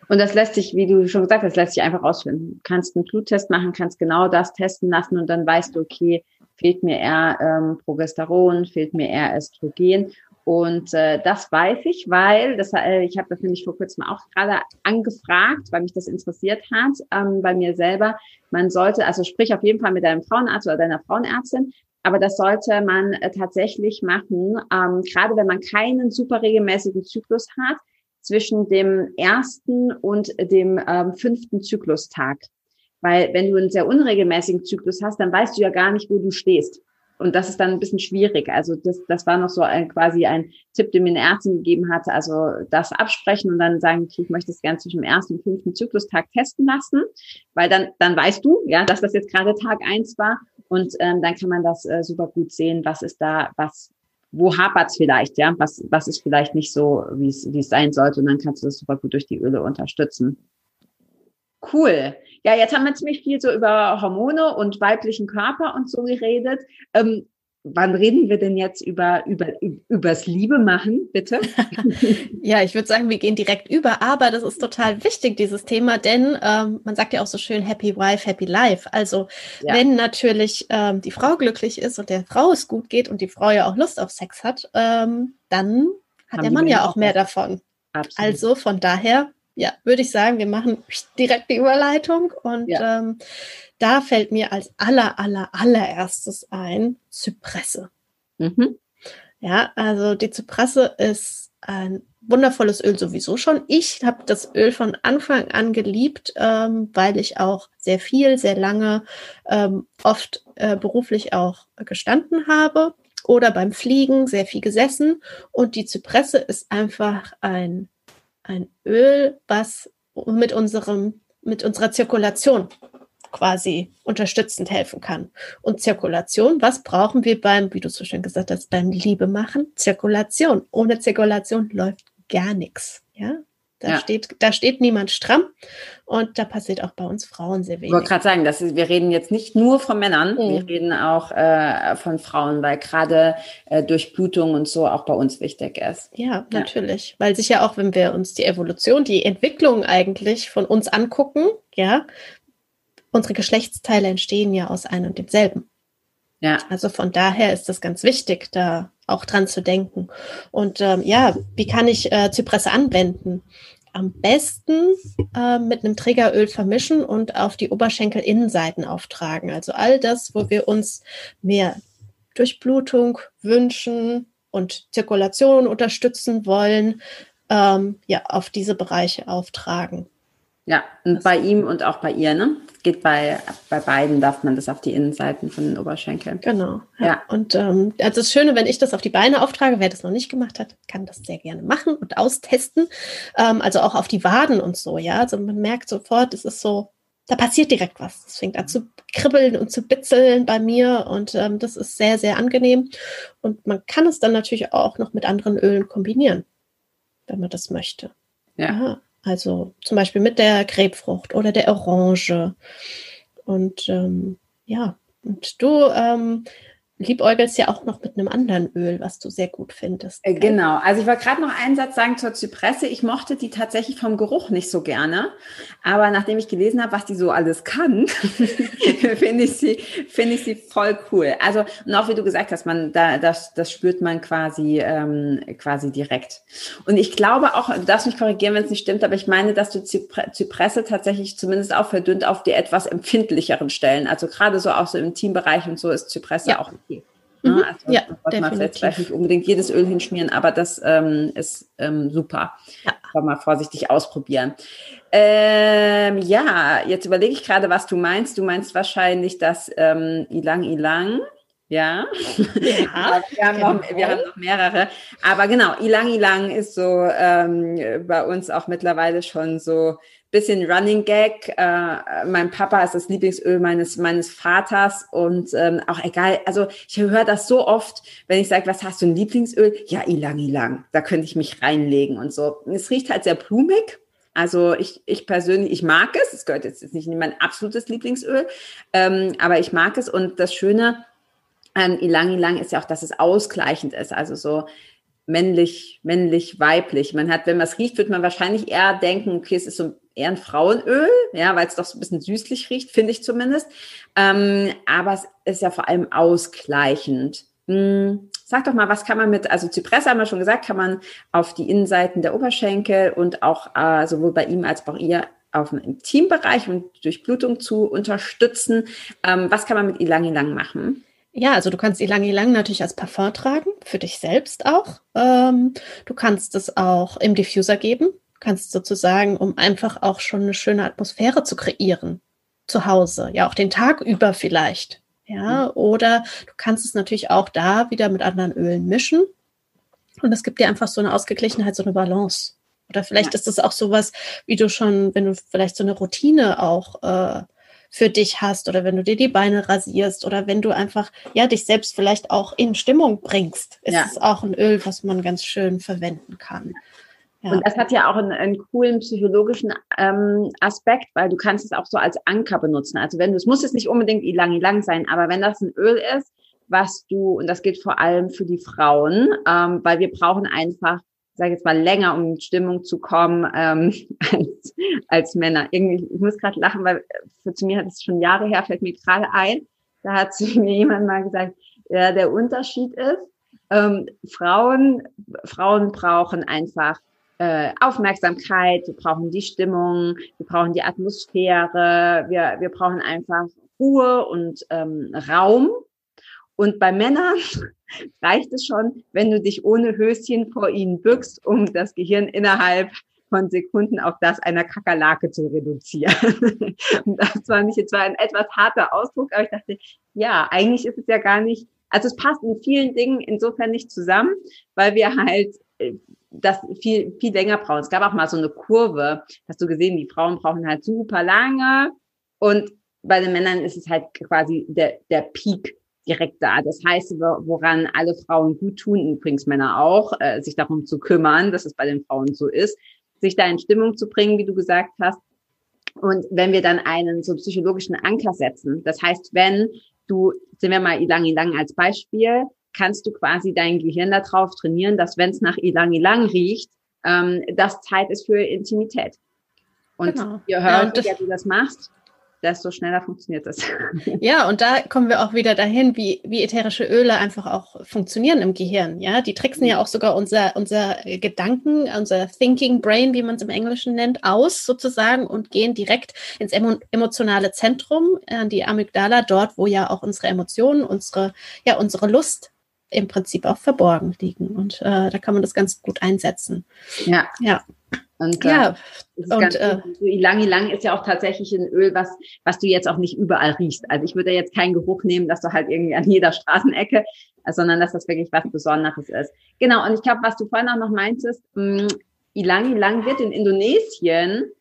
Und das lässt sich, wie du schon gesagt hast, lässt sich einfach ausfinden. Du kannst einen Bluttest machen, kannst genau das testen lassen und dann weißt du, okay, fehlt mir eher ähm, Progesteron, fehlt mir eher Östrogen. Und äh, das weiß ich, weil das, äh, ich habe das nämlich vor kurzem auch gerade angefragt, weil mich das interessiert hat ähm, bei mir selber. Man sollte, also sprich auf jeden Fall mit deinem Frauenarzt oder deiner Frauenärztin, aber das sollte man äh, tatsächlich machen, ähm, gerade wenn man keinen super regelmäßigen Zyklus hat, zwischen dem ersten und dem ähm, fünften Zyklustag. Weil wenn du einen sehr unregelmäßigen Zyklus hast, dann weißt du ja gar nicht, wo du stehst. Und das ist dann ein bisschen schwierig. Also das, das war noch so ein, quasi ein Tipp, den mir eine Ärztin gegeben hat. Also das absprechen und dann sagen, okay, ich möchte es gerne zwischen dem ersten und fünften Zyklustag testen lassen, weil dann, dann weißt du, ja, dass das jetzt gerade Tag eins war. Und ähm, dann kann man das äh, super gut sehen, was ist da, was, wo hapert's vielleicht, ja, was, was ist vielleicht nicht so, wie es, wie es sein sollte und dann kannst du das super gut durch die Öle unterstützen. Cool. Ja, jetzt haben wir ziemlich viel so über Hormone und weiblichen Körper und so geredet. Ähm, wann reden wir denn jetzt über, über, übers Liebe machen, bitte? ja, ich würde sagen, wir gehen direkt über, aber das ist total wichtig, dieses Thema, denn ähm, man sagt ja auch so schön Happy Wife, Happy Life. Also ja. wenn natürlich ähm, die Frau glücklich ist und der Frau es gut geht und die Frau ja auch Lust auf Sex hat, ähm, dann hat Haben der Mann ja auch mehr davon. Absolut. Also von daher, ja, würde ich sagen, wir machen direkt die Überleitung und ja. ähm, da fällt mir als aller, aller, allererstes ein Zypresse. Mhm. Ja, also die Zypresse ist ein wundervolles Öl sowieso schon. Ich habe das Öl von Anfang an geliebt, ähm, weil ich auch sehr viel, sehr lange, ähm, oft äh, beruflich auch gestanden habe oder beim Fliegen sehr viel gesessen. Und die Zypresse ist einfach ein, ein Öl, was mit unserem, mit unserer Zirkulation quasi unterstützend helfen kann. Und Zirkulation, was brauchen wir beim, wie du so schön gesagt hast, beim Liebe machen? Zirkulation. Ohne Zirkulation läuft gar nichts. Ja, da, ja. steht, da steht niemand stramm und da passiert auch bei uns Frauen sehr wenig. Ich wollte gerade sagen, das ist, wir reden jetzt nicht nur von Männern, mhm. wir reden auch äh, von Frauen, weil gerade äh, Durchblutung und so auch bei uns wichtig ist. Ja, natürlich. Ja. Weil sich ja auch, wenn wir uns die Evolution, die Entwicklung eigentlich von uns angucken, ja, unsere Geschlechtsteile entstehen ja aus einem und demselben. Ja. Also von daher ist das ganz wichtig, da auch dran zu denken. Und ähm, ja, wie kann ich äh, Zypresse anwenden? Am besten äh, mit einem Trägeröl vermischen und auf die Oberschenkelinnenseiten auftragen. Also all das, wo wir uns mehr Durchblutung wünschen und Zirkulation unterstützen wollen, ähm, ja, auf diese Bereiche auftragen. Ja, und bei ihm und auch bei ihr, ne? Geht bei, bei beiden, darf man das auf die Innenseiten von den Oberschenkeln. Genau. Ja. ja. Und ähm, also das Schöne, wenn ich das auf die Beine auftrage, wer das noch nicht gemacht hat, kann das sehr gerne machen und austesten. Ähm, also auch auf die Waden und so, ja. Also man merkt sofort, es ist so, da passiert direkt was. Es fängt an zu kribbeln und zu bitzeln bei mir und ähm, das ist sehr, sehr angenehm. Und man kann es dann natürlich auch noch mit anderen Ölen kombinieren, wenn man das möchte. Ja. Aha. Also zum Beispiel mit der Grapefrucht oder der Orange. Und ähm, ja, und du ähm, liebäugelst ja auch noch mit einem anderen Öl, was du sehr gut findest. Äh, genau. Also ich wollte gerade noch einen Satz sagen zur Zypresse. Ich mochte die tatsächlich vom Geruch nicht so gerne. Aber nachdem ich gelesen habe, was die so alles kann, finde ich sie, finde ich sie voll cool. Also, und auch wie du gesagt hast, man, da, das, das spürt man quasi, ähm, quasi direkt. Und ich glaube auch, du darfst mich korrigieren, wenn es nicht stimmt, aber ich meine, dass du Zypresse tatsächlich zumindest auch verdünnt auf die etwas empfindlicheren Stellen. Also gerade so auch so im Teambereich und so ist Zypresse ja. auch Ne? Mhm. Also ja, das man vielleicht, vielleicht nicht unbedingt jedes Öl hinschmieren, aber das ähm, ist ähm, super. Ja. Kann mal vorsichtig ausprobieren. Ähm, ja, jetzt überlege ich gerade, was du meinst. Du meinst wahrscheinlich das ähm, Ilang Ilang. Ja, ja wir, haben noch, wir haben noch mehrere. Aber genau, Ilang Ilang ist so ähm, bei uns auch mittlerweile schon so bisschen Running Gag. Äh, mein Papa ist das Lieblingsöl meines meines Vaters und ähm, auch egal. Also ich höre das so oft, wenn ich sage, was hast du ein Lieblingsöl? Ja, Ilang Ilang. Da könnte ich mich reinlegen und so. Es riecht halt sehr blumig. Also ich, ich persönlich, ich mag es. Es gehört jetzt nicht in mein absolutes Lieblingsöl, ähm, aber ich mag es. Und das Schöne an Ilang Ilang ist ja auch, dass es ausgleichend ist. Also so männlich, männlich, weiblich. Man hat, wenn man es riecht, wird man wahrscheinlich eher denken, okay, es ist so eher ein Frauenöl, ja, weil es doch so ein bisschen süßlich riecht, finde ich zumindest. Ähm, aber es ist ja vor allem ausgleichend. Hm, sag doch mal, was kann man mit, also Zypresse haben wir schon gesagt, kann man auf die Innenseiten der Oberschenkel und auch äh, sowohl bei ihm als auch ihr auf dem Intimbereich und Durchblutung zu unterstützen. Ähm, was kann man mit Ilang Ilang machen? Ja, also du kannst Ilang Ilang natürlich als Parfum tragen, für dich selbst auch. Ähm, du kannst es auch im Diffuser geben, kannst sozusagen, um einfach auch schon eine schöne Atmosphäre zu kreieren zu Hause, ja auch den Tag über vielleicht, ja, mhm. oder du kannst es natürlich auch da wieder mit anderen Ölen mischen und es gibt dir einfach so eine Ausgeglichenheit, so eine Balance. Oder vielleicht ja. ist das auch sowas, wie du schon, wenn du vielleicht so eine Routine auch äh, für dich hast oder wenn du dir die Beine rasierst oder wenn du einfach ja dich selbst vielleicht auch in Stimmung bringst, ist ja. es auch ein Öl, was man ganz schön verwenden kann. Ja. Und das hat ja auch einen, einen coolen psychologischen ähm, Aspekt, weil du kannst es auch so als Anker benutzen. Also wenn du, es muss jetzt nicht unbedingt ilang ilang sein, aber wenn das ein Öl ist, was du, und das gilt vor allem für die Frauen, ähm, weil wir brauchen einfach, sage jetzt mal, länger, um in Stimmung zu kommen ähm, als, als Männer. Irgendwie, ich muss gerade lachen, weil für zu mir hat es schon Jahre her, fällt mir gerade ein, da hat zu mir jemand mal gesagt, ja, der Unterschied ist, ähm, Frauen, Frauen brauchen einfach äh, Aufmerksamkeit, wir brauchen die Stimmung, wir brauchen die Atmosphäre, wir, wir brauchen einfach Ruhe und ähm, Raum. Und bei Männern reicht es schon, wenn du dich ohne Höschen vor ihnen bückst, um das Gehirn innerhalb von Sekunden auf das einer Kakerlake zu reduzieren. und das war nicht, jetzt war ein etwas harter Ausdruck, aber ich dachte, ja, eigentlich ist es ja gar nicht, also es passt in vielen Dingen insofern nicht zusammen, weil wir halt äh, das viel, viel länger brauchen. Es gab auch mal so eine Kurve, hast du gesehen, die Frauen brauchen halt super lange und bei den Männern ist es halt quasi der, der Peak direkt da. Das heißt, woran alle Frauen gut tun, übrigens Männer auch, äh, sich darum zu kümmern, dass es bei den Frauen so ist, sich da in Stimmung zu bringen, wie du gesagt hast. Und wenn wir dann einen so psychologischen Anker setzen, das heißt, wenn du, sind wir mal Ilang Ilang als Beispiel, kannst du quasi dein Gehirn darauf trainieren, dass wenn es nach Ilang Ilang riecht, ähm, das Zeit ist für Intimität. Und genau. je höher ja, du das machst, desto schneller funktioniert das. Ja, und da kommen wir auch wieder dahin, wie, wie ätherische Öle einfach auch funktionieren im Gehirn. Ja, die tricksen ja auch sogar unser, unser Gedanken, unser Thinking Brain, wie man es im Englischen nennt, aus sozusagen und gehen direkt ins emotionale Zentrum, äh, die Amygdala, dort, wo ja auch unsere Emotionen, unsere, ja, unsere Lust im Prinzip auch verborgen liegen. Und äh, da kann man das ganz gut einsetzen. Ja. Ja. Und, ja, äh, und äh, Ilang Ilang ist ja auch tatsächlich ein Öl, was, was du jetzt auch nicht überall riechst. Also ich würde jetzt keinen Geruch nehmen, dass du halt irgendwie an jeder Straßenecke, sondern dass das wirklich was Besonderes ist. Genau, und ich glaube, was du vorhin auch noch meintest, mh, Ilang Ilang wird in Indonesien,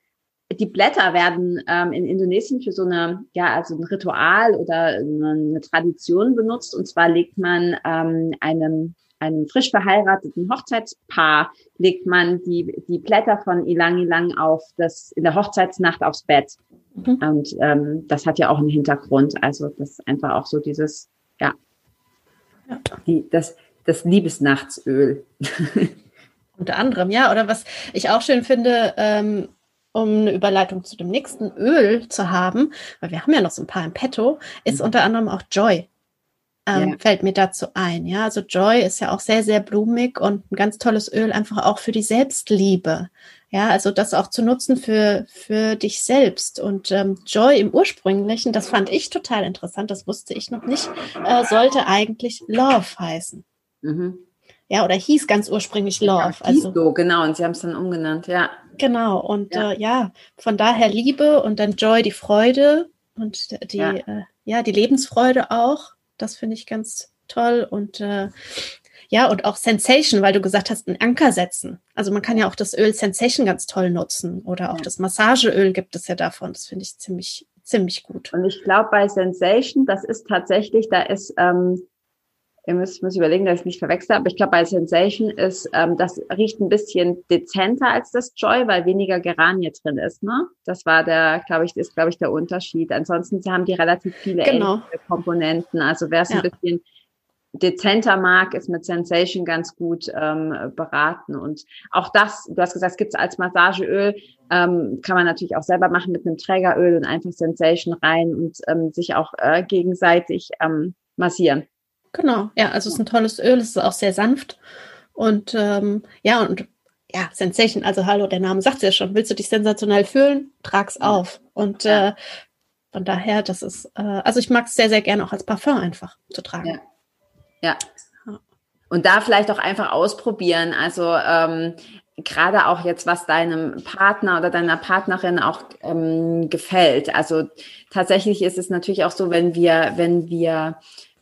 die Blätter werden ähm, in Indonesien für so eine, ja, also ein Ritual oder eine Tradition benutzt. Und zwar legt man ähm, einem einem frisch verheirateten Hochzeitspaar legt man die, die Blätter von Ilang Ilang auf das, in der Hochzeitsnacht aufs Bett. Mhm. Und ähm, das hat ja auch einen Hintergrund. Also das ist einfach auch so dieses, ja, ja. Die, das, das Liebesnachtsöl. Unter anderem, ja. Oder was ich auch schön finde, ähm, um eine Überleitung zu dem nächsten Öl zu haben, weil wir haben ja noch so ein paar im Petto, ist mhm. unter anderem auch Joy ähm, ja. fällt mir dazu ein. Ja, also Joy ist ja auch sehr, sehr blumig und ein ganz tolles Öl einfach auch für die Selbstliebe. Ja, also das auch zu nutzen für, für dich selbst. Und ähm, Joy im ursprünglichen, das fand ich total interessant, das wusste ich noch nicht, äh, sollte eigentlich Love heißen. Mhm. Ja, oder hieß ganz ursprünglich Love. Ja, also, so, genau, und sie haben es dann umgenannt, ja. Genau, und ja. Äh, ja, von daher Liebe und dann Joy, die Freude und die, ja. Äh, ja, die Lebensfreude auch. Das finde ich ganz toll. Und äh, ja, und auch Sensation, weil du gesagt hast, einen Anker setzen. Also man kann ja auch das Öl Sensation ganz toll nutzen. Oder auch ja. das Massageöl gibt es ja davon. Das finde ich ziemlich, ziemlich gut. Und ich glaube, bei Sensation, das ist tatsächlich, da ist ähm, ihr müsst, muss überlegen, dass ich nicht verwechsel, aber ich glaube, bei Sensation ist, ähm, das riecht ein bisschen dezenter als das Joy, weil weniger Geranie drin ist, ne? Das war der, glaube ich, ist, glaube ich, der Unterschied. Ansonsten haben die relativ viele genau. Komponenten. Also wer es ja. ein bisschen dezenter mag, ist mit Sensation ganz gut ähm, beraten. Und auch das, du hast gesagt, es gibt es als Massageöl, ähm, kann man natürlich auch selber machen mit einem Trägeröl und einfach Sensation rein und ähm, sich auch äh, gegenseitig ähm, massieren. Genau, ja, also es ist ein tolles Öl, es ist auch sehr sanft und ähm, ja, und ja, Sensation, also hallo, der Name sagt es ja schon, willst du dich sensationell fühlen, trag's auf. Und äh, von daher, das ist, äh, also ich mag es sehr, sehr gerne auch als Parfum einfach zu tragen. Ja. ja. Und da vielleicht auch einfach ausprobieren. Also ähm, gerade auch jetzt, was deinem Partner oder deiner Partnerin auch ähm, gefällt. Also tatsächlich ist es natürlich auch so, wenn wir, wenn wir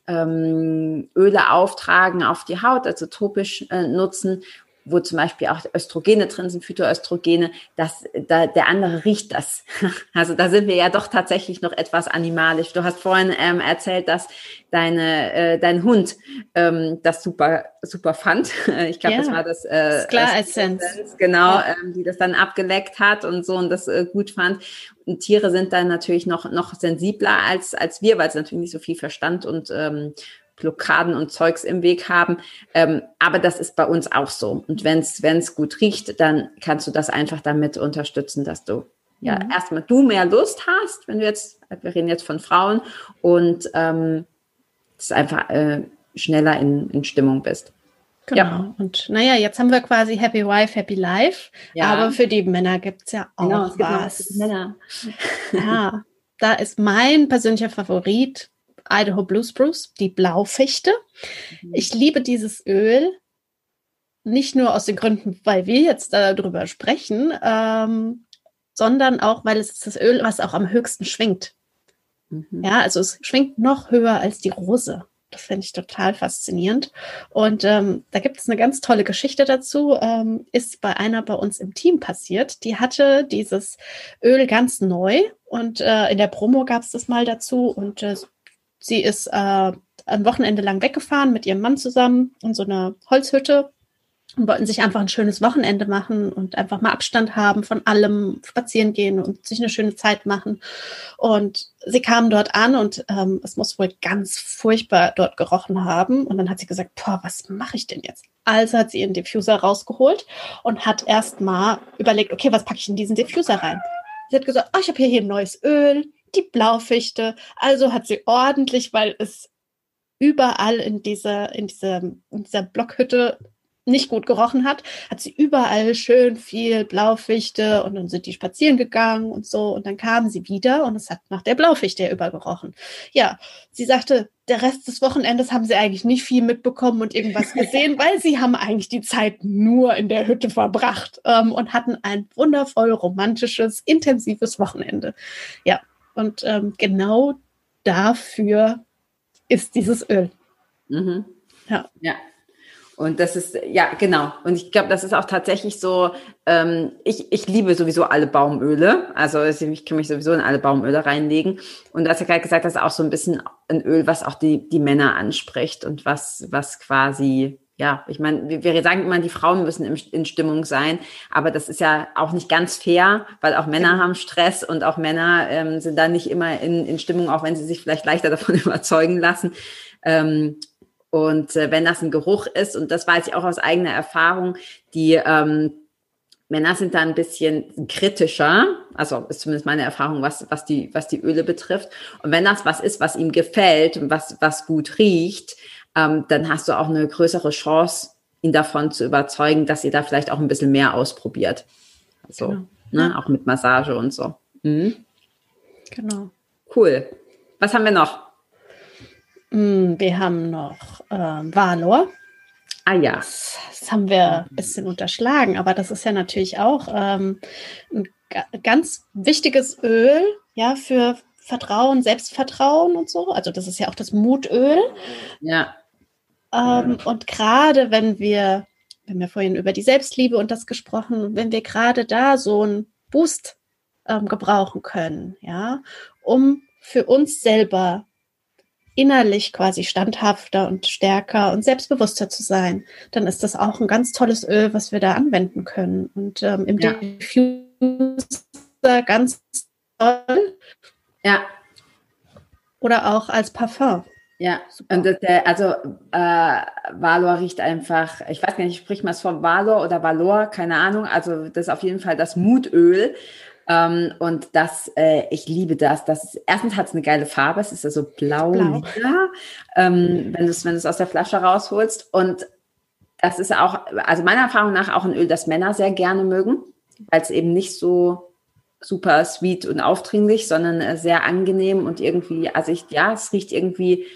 ähm, Öle auftragen auf die Haut, also topisch äh, nutzen wo zum Beispiel auch Östrogene drin sind, Phytoöstrogene, dass da, der andere riecht das. Also da sind wir ja doch tatsächlich noch etwas animalisch. Du hast vorhin ähm, erzählt, dass deine, äh, dein Hund ähm, das super, super fand. Ich glaube, ja, das war das, äh, Klar Essenz. Genau, ja. ähm, die das dann abgeleckt hat und so und das äh, gut fand. Und Tiere sind dann natürlich noch, noch sensibler als, als wir, weil es natürlich nicht so viel Verstand und ähm, Blockaden und Zeugs im Weg haben. Ähm, aber das ist bei uns auch so. Und wenn es gut riecht, dann kannst du das einfach damit unterstützen, dass du ja mhm. erstmal du mehr Lust hast, wenn du jetzt, wir reden jetzt von Frauen und ähm, einfach äh, schneller in, in Stimmung bist. Genau. Ja. Und naja, jetzt haben wir quasi Happy Wife, Happy Life. Ja. Aber für die Männer gibt es ja auch genau, was. Männer. Ja, da ist mein persönlicher Favorit Idaho Blue Spruce, die Blaufichte. Mhm. Ich liebe dieses Öl, nicht nur aus den Gründen, weil wir jetzt darüber sprechen, ähm, sondern auch, weil es ist das Öl, was auch am höchsten schwingt. Mhm. Ja, also es schwingt noch höher als die Rose. Das finde ich total faszinierend. Und ähm, da gibt es eine ganz tolle Geschichte dazu. Ähm, ist bei einer bei uns im Team passiert. Die hatte dieses Öl ganz neu und äh, in der Promo gab es das mal dazu. Und äh, sie ist äh, ein Wochenende lang weggefahren mit ihrem Mann zusammen in so einer Holzhütte und wollten sich einfach ein schönes Wochenende machen und einfach mal Abstand haben von allem, spazieren gehen und sich eine schöne Zeit machen. Und sie kamen dort an und ähm, es muss wohl ganz furchtbar dort gerochen haben. Und dann hat sie gesagt, boah, was mache ich denn jetzt? Also hat sie ihren Diffuser rausgeholt und hat erst mal überlegt, okay, was packe ich in diesen Diffuser rein? Sie hat gesagt, oh, ich habe hier, hier ein neues Öl, die Blaufichte. Also hat sie ordentlich, weil es überall in dieser, in dieser, in dieser Blockhütte nicht gut gerochen hat, hat sie überall schön viel Blaufichte und dann sind die spazieren gegangen und so und dann kamen sie wieder und es hat nach der Blaufichte übergerochen. Ja, sie sagte, der Rest des Wochenendes haben sie eigentlich nicht viel mitbekommen und irgendwas gesehen, weil sie haben eigentlich die Zeit nur in der Hütte verbracht ähm, und hatten ein wundervoll romantisches, intensives Wochenende. Ja, und ähm, genau dafür ist dieses Öl. Mhm. Ja. ja. Und das ist, ja, genau. Und ich glaube, das ist auch tatsächlich so, ähm, ich, ich liebe sowieso alle Baumöle. Also ich kann mich sowieso in alle Baumöle reinlegen. Und du hast ja gerade gesagt, das ist auch so ein bisschen ein Öl, was auch die, die Männer anspricht und was, was quasi, ja, ich meine, wir, wir sagen immer, die Frauen müssen in, in Stimmung sein, aber das ist ja auch nicht ganz fair, weil auch Männer haben Stress und auch Männer ähm, sind da nicht immer in, in Stimmung, auch wenn sie sich vielleicht leichter davon überzeugen lassen. Ähm, und äh, wenn das ein Geruch ist, und das weiß ich auch aus eigener Erfahrung, die ähm, Männer sind da ein bisschen kritischer, also ist zumindest meine Erfahrung, was, was, die, was die Öle betrifft. Und wenn das was ist, was ihm gefällt und was, was gut riecht, ähm, dann hast du auch eine größere Chance, ihn davon zu überzeugen, dass ihr da vielleicht auch ein bisschen mehr ausprobiert. Also, genau. ne, auch mit Massage und so. Mhm. Genau. Cool. Was haben wir noch? Mm, wir haben noch äh, Valor. Ah ja. Das, das, haben wir ein bisschen unterschlagen, aber das ist ja natürlich auch ähm, ein ganz wichtiges Öl, ja, für Vertrauen, Selbstvertrauen und so. Also das ist ja auch das Mutöl. Ja. Ähm, und gerade wenn wir, wenn wir vorhin über die Selbstliebe und das gesprochen, wenn wir gerade da so einen Boost ähm, gebrauchen können, ja, um für uns selber innerlich quasi standhafter und stärker und selbstbewusster zu sein, dann ist das auch ein ganz tolles Öl, was wir da anwenden können. Und ähm, im ja. Diffuser ganz toll. Ja. Oder auch als Parfum. Ja, Super. und der, also äh, Valor riecht einfach, ich weiß gar nicht, ich sprich mal es von Valor oder Valor, keine Ahnung. Also das ist auf jeden Fall das Mutöl. Ähm, und das, äh, ich liebe das. das ist, erstens hat es eine geile Farbe, es ist ja so blau, blau. Lila, ähm, wenn du es wenn aus der Flasche rausholst. Und das ist auch, also meiner Erfahrung nach auch ein Öl, das Männer sehr gerne mögen, weil es eben nicht so super sweet und aufdringlich, sondern äh, sehr angenehm und irgendwie, also ich, ja, es riecht irgendwie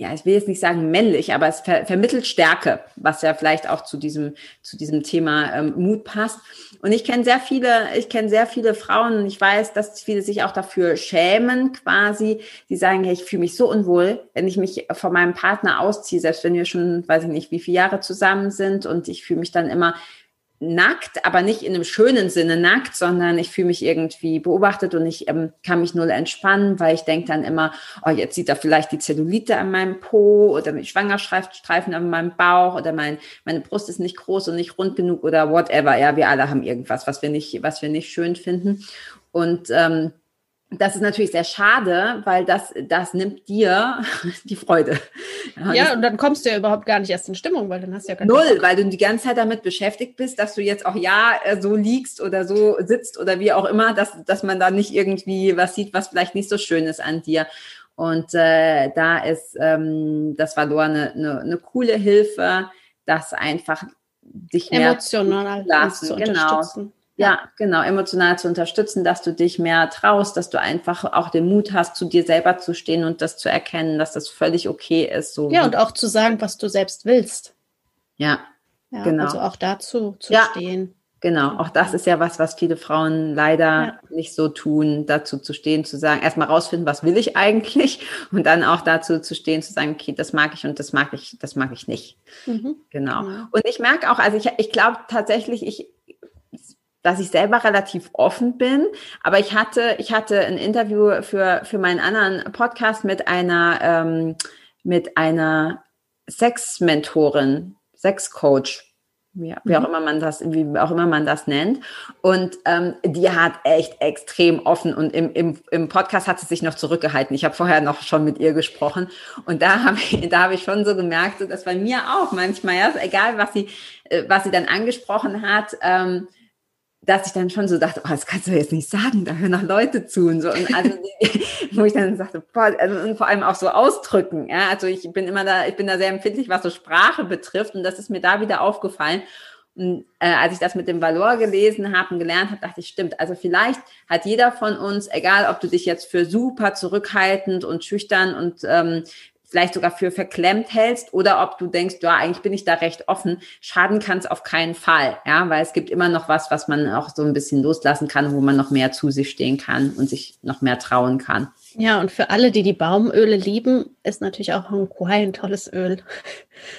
ja, ich will jetzt nicht sagen männlich, aber es ver vermittelt Stärke, was ja vielleicht auch zu diesem, zu diesem Thema ähm, Mut passt. Und ich kenne sehr viele, ich kenne sehr viele Frauen und ich weiß, dass viele sich auch dafür schämen, quasi, die sagen, hey, ich fühle mich so unwohl, wenn ich mich von meinem Partner ausziehe, selbst wenn wir schon, weiß ich nicht, wie viele Jahre zusammen sind und ich fühle mich dann immer nackt, aber nicht in einem schönen Sinne nackt, sondern ich fühle mich irgendwie beobachtet und ich ähm, kann mich null entspannen, weil ich denke dann immer, oh, jetzt sieht er vielleicht die Zellulite an meinem Po oder mit Schwangerstreifen an meinem Bauch oder mein, meine Brust ist nicht groß und nicht rund genug oder whatever. Ja, wir alle haben irgendwas, was wir nicht, was wir nicht schön finden. Und ähm, das ist natürlich sehr schade, weil das, das nimmt dir die Freude. Ja, und dann kommst du ja überhaupt gar nicht erst in Stimmung, weil dann hast du ja gar Null, weil du die ganze Zeit damit beschäftigt bist, dass du jetzt auch ja äh, so liegst oder so sitzt oder wie auch immer, dass, dass man da nicht irgendwie was sieht, was vielleicht nicht so schön ist an dir. Und äh, da ist ähm, das Valor eine, eine, eine coole Hilfe, das einfach dich mehr emotional lassen. zu genau. Ja, genau, emotional zu unterstützen, dass du dich mehr traust, dass du einfach auch den Mut hast, zu dir selber zu stehen und das zu erkennen, dass das völlig okay ist. So ja, und auch zu sagen, was du selbst willst. Ja, ja genau. Also auch dazu zu ja. stehen. Genau, auch das ist ja was, was viele Frauen leider ja. nicht so tun, dazu zu stehen, zu sagen, erstmal rausfinden, was will ich eigentlich und dann auch dazu zu stehen, zu sagen, okay, das mag ich und das mag ich, das mag ich nicht. Mhm. Genau. Und ich merke auch, also ich, ich glaube tatsächlich, ich, dass ich selber relativ offen bin, aber ich hatte, ich hatte ein Interview für, für meinen anderen Podcast mit einer, ähm, mit einer Sexmentorin, Sexcoach wie, wie auch mhm. immer man das, wie auch immer man das nennt. Und ähm, die hat echt extrem offen und im, im, im Podcast hat sie sich noch zurückgehalten. Ich habe vorher noch schon mit ihr gesprochen und da habe ich, da habe ich schon so gemerkt, so, dass bei mir auch manchmal, ja, egal was sie, äh, was sie dann angesprochen hat, ähm, dass ich dann schon so dachte, oh, das kannst du jetzt nicht sagen, da hören noch Leute zu und so. Und also, wo ich dann sagte, boah, also, und vor allem auch so ausdrücken. Ja, also ich bin immer da, ich bin da sehr empfindlich, was so Sprache betrifft. Und das ist mir da wieder aufgefallen. Und äh, als ich das mit dem Valor gelesen habe und gelernt habe, dachte ich, stimmt. Also vielleicht hat jeder von uns, egal ob du dich jetzt für super zurückhaltend und schüchtern und ähm, vielleicht sogar für verklemmt hältst oder ob du denkst, ja, eigentlich bin ich da recht offen. Schaden kann es auf keinen Fall, ja, weil es gibt immer noch was, was man auch so ein bisschen loslassen kann, wo man noch mehr zu sich stehen kann und sich noch mehr trauen kann. Ja, und für alle, die die Baumöle lieben, ist natürlich auch Hong Kwai ein tolles Öl.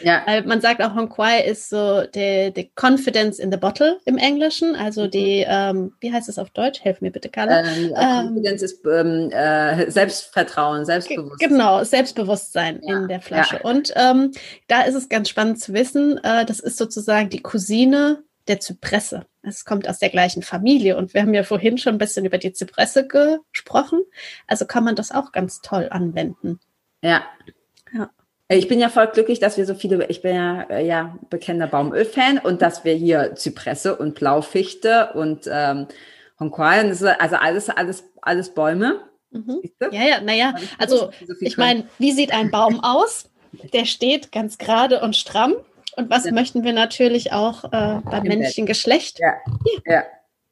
Ja. Man sagt auch, Hong Kwai ist so der, der Confidence in the Bottle im Englischen. Also mhm. die, ähm, wie heißt es auf Deutsch? Helf mir bitte, Carla. Ähm, ähm, Confidence ist ähm, äh, Selbstvertrauen, Selbstbewusstsein. Genau, Selbstbewusstsein ja. in der Flasche. Ja. Und ähm, da ist es ganz spannend zu wissen, äh, das ist sozusagen die Cousine der Zypresse. Es kommt aus der gleichen Familie und wir haben ja vorhin schon ein bisschen über die Zypresse gesprochen. Also kann man das auch ganz toll anwenden. Ja. Ja. Ich bin ja voll glücklich, dass wir so viele, ich bin ja, äh, ja bekennender Baumöl-Fan und dass wir hier Zypresse und Blaufichte und ähm, Hongkong, also alles, alles, alles Bäume. Mhm. Ja, ja, naja, also so ich meine, wie sieht ein Baum aus? Der steht ganz gerade und stramm und was ja. möchten wir natürlich auch äh, beim Im männlichen. Geschlecht? Ja. ja. ja.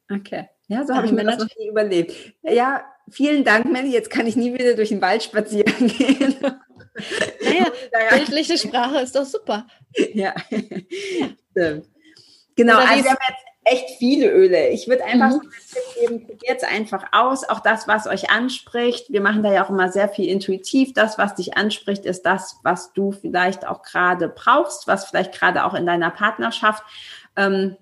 Okay. Ja, so habe ich mir das noch nie überlebt. Ja, vielen Dank, Melly. Jetzt kann ich nie wieder durch den Wald spazieren gehen. Naja, bildliche Sprache ist doch super. Ja, ja. stimmt. Genau, also wir haben jetzt echt viele Öle. Ich würde einfach mhm. so geben, probiert es einfach aus. Auch das, was euch anspricht. Wir machen da ja auch immer sehr viel intuitiv. Das, was dich anspricht, ist das, was du vielleicht auch gerade brauchst, was vielleicht gerade auch in deiner Partnerschaft ähm,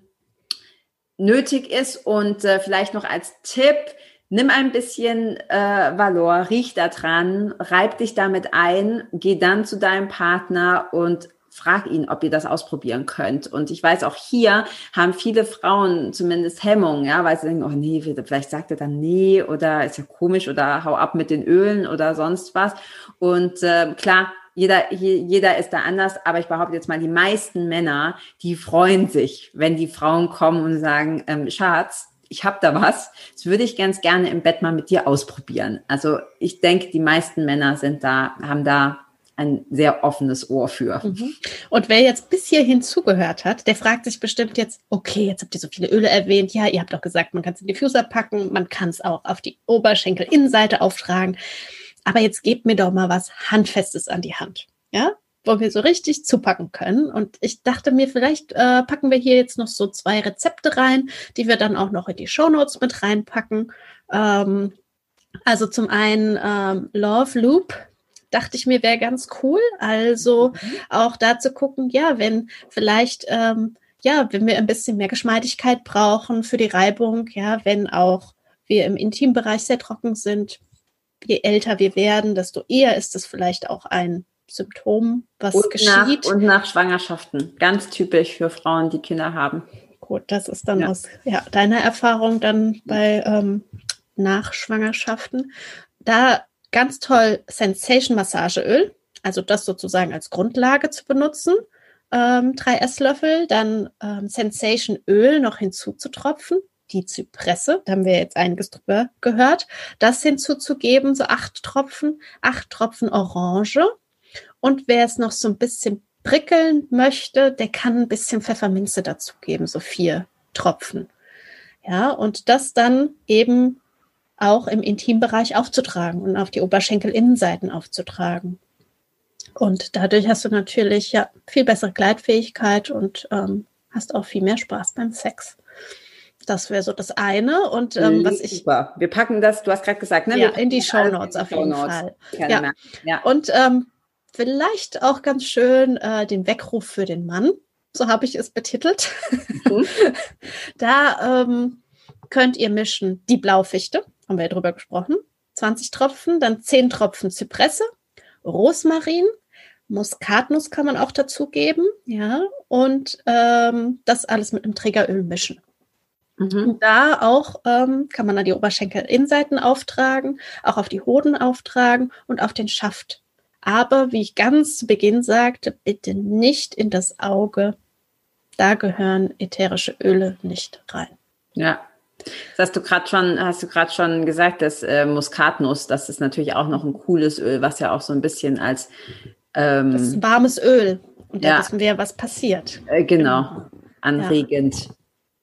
nötig ist. Und äh, vielleicht noch als Tipp, Nimm ein bisschen äh, Valor, riech da dran, reib dich damit ein, geh dann zu deinem Partner und frag ihn, ob ihr das ausprobieren könnt. Und ich weiß, auch hier haben viele Frauen zumindest Hemmungen, ja, weil sie denken, oh nee, vielleicht sagt er dann nee oder ist ja komisch oder hau ab mit den Ölen oder sonst was. Und äh, klar, jeder, jeder ist da anders, aber ich behaupte jetzt mal, die meisten Männer, die freuen sich, wenn die Frauen kommen und sagen, ähm, Schatz, ich habe da was, das würde ich ganz gerne im Bett mal mit dir ausprobieren. Also ich denke, die meisten Männer sind da, haben da ein sehr offenes Ohr für. Mhm. Und wer jetzt bis hierhin zugehört hat, der fragt sich bestimmt jetzt, okay, jetzt habt ihr so viele Öle erwähnt. Ja, ihr habt doch gesagt, man kann es in Diffuser packen, man kann es auch auf die Oberschenkelinnenseite auftragen. Aber jetzt gebt mir doch mal was Handfestes an die Hand. Ja, wo wir so richtig zupacken können. Und ich dachte mir, vielleicht äh, packen wir hier jetzt noch so zwei Rezepte rein, die wir dann auch noch in die Shownotes mit reinpacken. Ähm, also zum einen ähm, Love Loop dachte ich mir, wäre ganz cool. Also mhm. auch da zu gucken, ja, wenn vielleicht, ähm, ja, wenn wir ein bisschen mehr Geschmeidigkeit brauchen für die Reibung, ja, wenn auch wir im Intimbereich sehr trocken sind, je älter wir werden, desto eher ist es vielleicht auch ein Symptom, was und geschieht. Nach, und nach Schwangerschaften. Ganz typisch für Frauen, die Kinder haben. Gut, das ist dann ja. aus ja, deiner Erfahrung dann bei ähm, Nachschwangerschaften. Da ganz toll Sensation Massageöl, also das sozusagen als Grundlage zu benutzen. Ähm, drei Esslöffel, dann ähm, Sensation Öl noch hinzuzutropfen, die Zypresse, da haben wir jetzt einiges drüber gehört, das hinzuzugeben, so acht Tropfen, acht Tropfen Orange. Und wer es noch so ein bisschen prickeln möchte, der kann ein bisschen Pfefferminze dazugeben, so vier Tropfen. Ja, und das dann eben auch im Intimbereich aufzutragen und auf die Oberschenkelinnenseiten aufzutragen. Und dadurch hast du natürlich ja viel bessere Gleitfähigkeit und ähm, hast auch viel mehr Spaß beim Sex. Das wäre so das eine. Und ähm, was ich. Super. Wir packen das, du hast gerade gesagt, ne? Ja, in die Show Notes auf jeden Fall. Ja. ja. Und ähm, vielleicht auch ganz schön äh, den Weckruf für den Mann. So habe ich es betitelt. Mhm. da ähm, könnt ihr mischen die Blaufichte, haben wir ja drüber gesprochen, 20 Tropfen, dann 10 Tropfen Zypresse, Rosmarin, Muskatnuss kann man auch dazu geben, ja, und ähm, das alles mit einem Trägeröl mischen. Mhm. Und da auch ähm, kann man dann die Oberschenkelinnenseiten auftragen, auch auf die Hoden auftragen und auf den Schaft. Aber wie ich ganz zu Beginn sagte, bitte nicht in das Auge. Da gehören ätherische Öle nicht rein. Ja, das hast du gerade schon, hast du gerade schon gesagt, dass äh, Muskatnuss, das ist natürlich auch noch ein cooles Öl, was ja auch so ein bisschen als ähm, das ist warmes Öl. Und da ja. wissen wir, was passiert. Äh, genau. Anregend.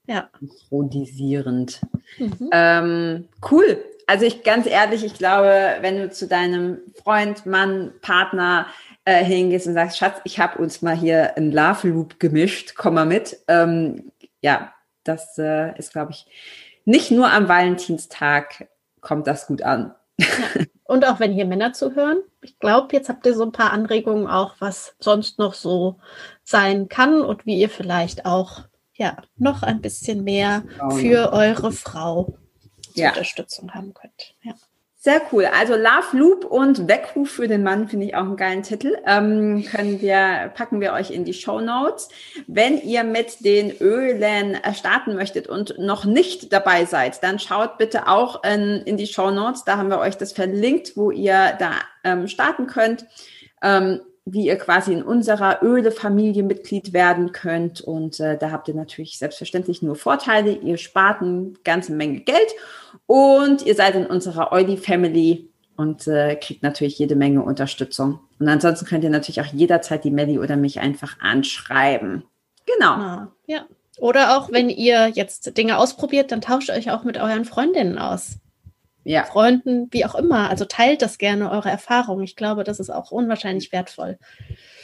Ja. Aphrodisierend. Mhm. Ähm, cool. Also ich ganz ehrlich, ich glaube, wenn du zu deinem Freund, Mann, Partner äh, hingehst und sagst, Schatz, ich habe uns mal hier einen Love Loop gemischt, komm mal mit. Ähm, ja, das äh, ist, glaube ich, nicht nur am Valentinstag kommt das gut an. Ja. Und auch wenn hier Männer zuhören, ich glaube, jetzt habt ihr so ein paar Anregungen auch, was sonst noch so sein kann und wie ihr vielleicht auch ja noch ein bisschen mehr für eure Frau ja. Unterstützung haben könnt. Ja. Sehr cool. Also Love Loop und Weckruf für den Mann finde ich auch einen geilen Titel. Ähm, können wir, packen wir euch in die Show Notes. Wenn ihr mit den Ölen starten möchtet und noch nicht dabei seid, dann schaut bitte auch in, in die Show Notes. Da haben wir euch das verlinkt, wo ihr da ähm, starten könnt. Ähm, wie ihr quasi in unserer Öle-Familie Mitglied werden könnt. Und äh, da habt ihr natürlich selbstverständlich nur Vorteile. Ihr spart eine ganze Menge Geld und ihr seid in unserer Oily Family und äh, kriegt natürlich jede Menge Unterstützung. Und ansonsten könnt ihr natürlich auch jederzeit die Melli oder mich einfach anschreiben. Genau. Ah, ja. Oder auch, wenn ihr jetzt Dinge ausprobiert, dann tauscht euch auch mit euren Freundinnen aus ja. Freunden, wie auch immer. Also teilt das gerne, eure Erfahrungen. Ich glaube, das ist auch unwahrscheinlich wertvoll.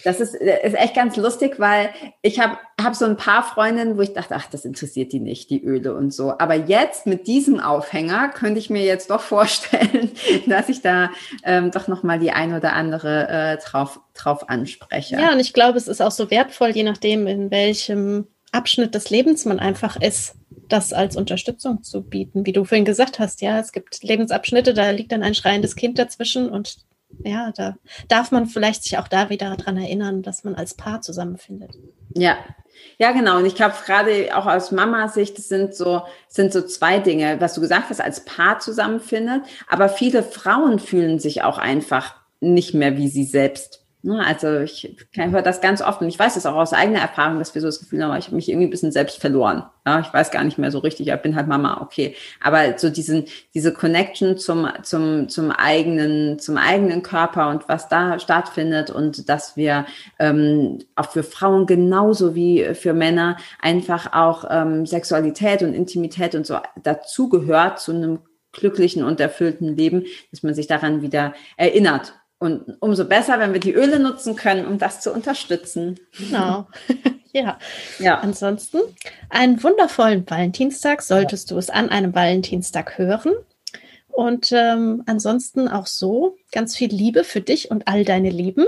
Das ist, ist echt ganz lustig, weil ich habe hab so ein paar Freundinnen, wo ich dachte, ach, das interessiert die nicht, die Öle und so. Aber jetzt mit diesem Aufhänger könnte ich mir jetzt doch vorstellen, dass ich da ähm, doch nochmal die ein oder andere äh, drauf, drauf anspreche. Ja, und ich glaube, es ist auch so wertvoll, je nachdem, in welchem Abschnitt des Lebens man einfach ist das als Unterstützung zu bieten. Wie du vorhin gesagt hast, ja, es gibt Lebensabschnitte, da liegt dann ein schreiendes Kind dazwischen und ja, da darf man vielleicht sich auch da wieder daran erinnern, dass man als Paar zusammenfindet. Ja, ja, genau. Und ich glaube, gerade auch aus Mama-Sicht, sind so, sind so zwei Dinge, was du gesagt hast, als Paar zusammenfindet. Aber viele Frauen fühlen sich auch einfach nicht mehr wie sie selbst. Ne, also ich höre das ganz oft und ich weiß das auch aus eigener Erfahrung, dass wir so das Gefühl haben, ich habe mich irgendwie ein bisschen selbst verloren. Ja, ich weiß gar nicht mehr so richtig, ich bin halt Mama, okay. Aber so diesen, diese Connection zum, zum, zum eigenen, zum eigenen Körper und was da stattfindet und dass wir ähm, auch für Frauen genauso wie für Männer einfach auch ähm, Sexualität und Intimität und so dazugehört zu einem glücklichen und erfüllten Leben, dass man sich daran wieder erinnert und umso besser, wenn wir die Öle nutzen können, um das zu unterstützen. Genau. ja. ja. Ansonsten einen wundervollen Valentinstag solltest du es an einem Valentinstag hören. Und ähm, ansonsten auch so ganz viel Liebe für dich und all deine Lieben.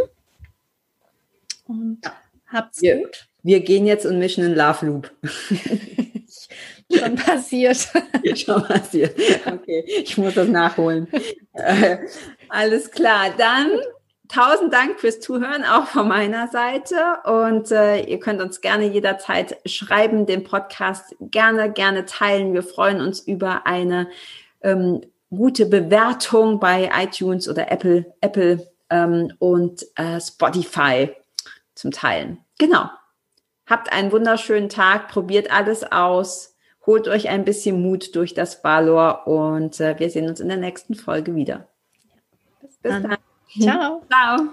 Und habt's wir, gut. Wir gehen jetzt und mischen einen Love Loop. Schon passiert. Schon passiert. Okay, ich muss das nachholen. Äh, alles klar. Dann tausend Dank fürs Zuhören, auch von meiner Seite. Und äh, ihr könnt uns gerne jederzeit schreiben, den Podcast gerne, gerne teilen. Wir freuen uns über eine ähm, gute Bewertung bei iTunes oder Apple, Apple ähm, und äh, Spotify zum Teilen. Genau. Habt einen wunderschönen Tag, probiert alles aus Holt euch ein bisschen Mut durch das Valor und äh, wir sehen uns in der nächsten Folge wieder. Bis, Bis dann. dann. Ciao. Ciao.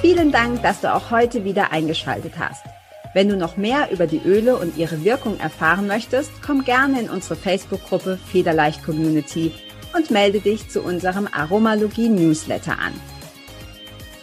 Vielen Dank, dass du auch heute wieder eingeschaltet hast. Wenn du noch mehr über die Öle und ihre Wirkung erfahren möchtest, komm gerne in unsere Facebook-Gruppe Federleicht Community und melde dich zu unserem Aromalogie Newsletter an.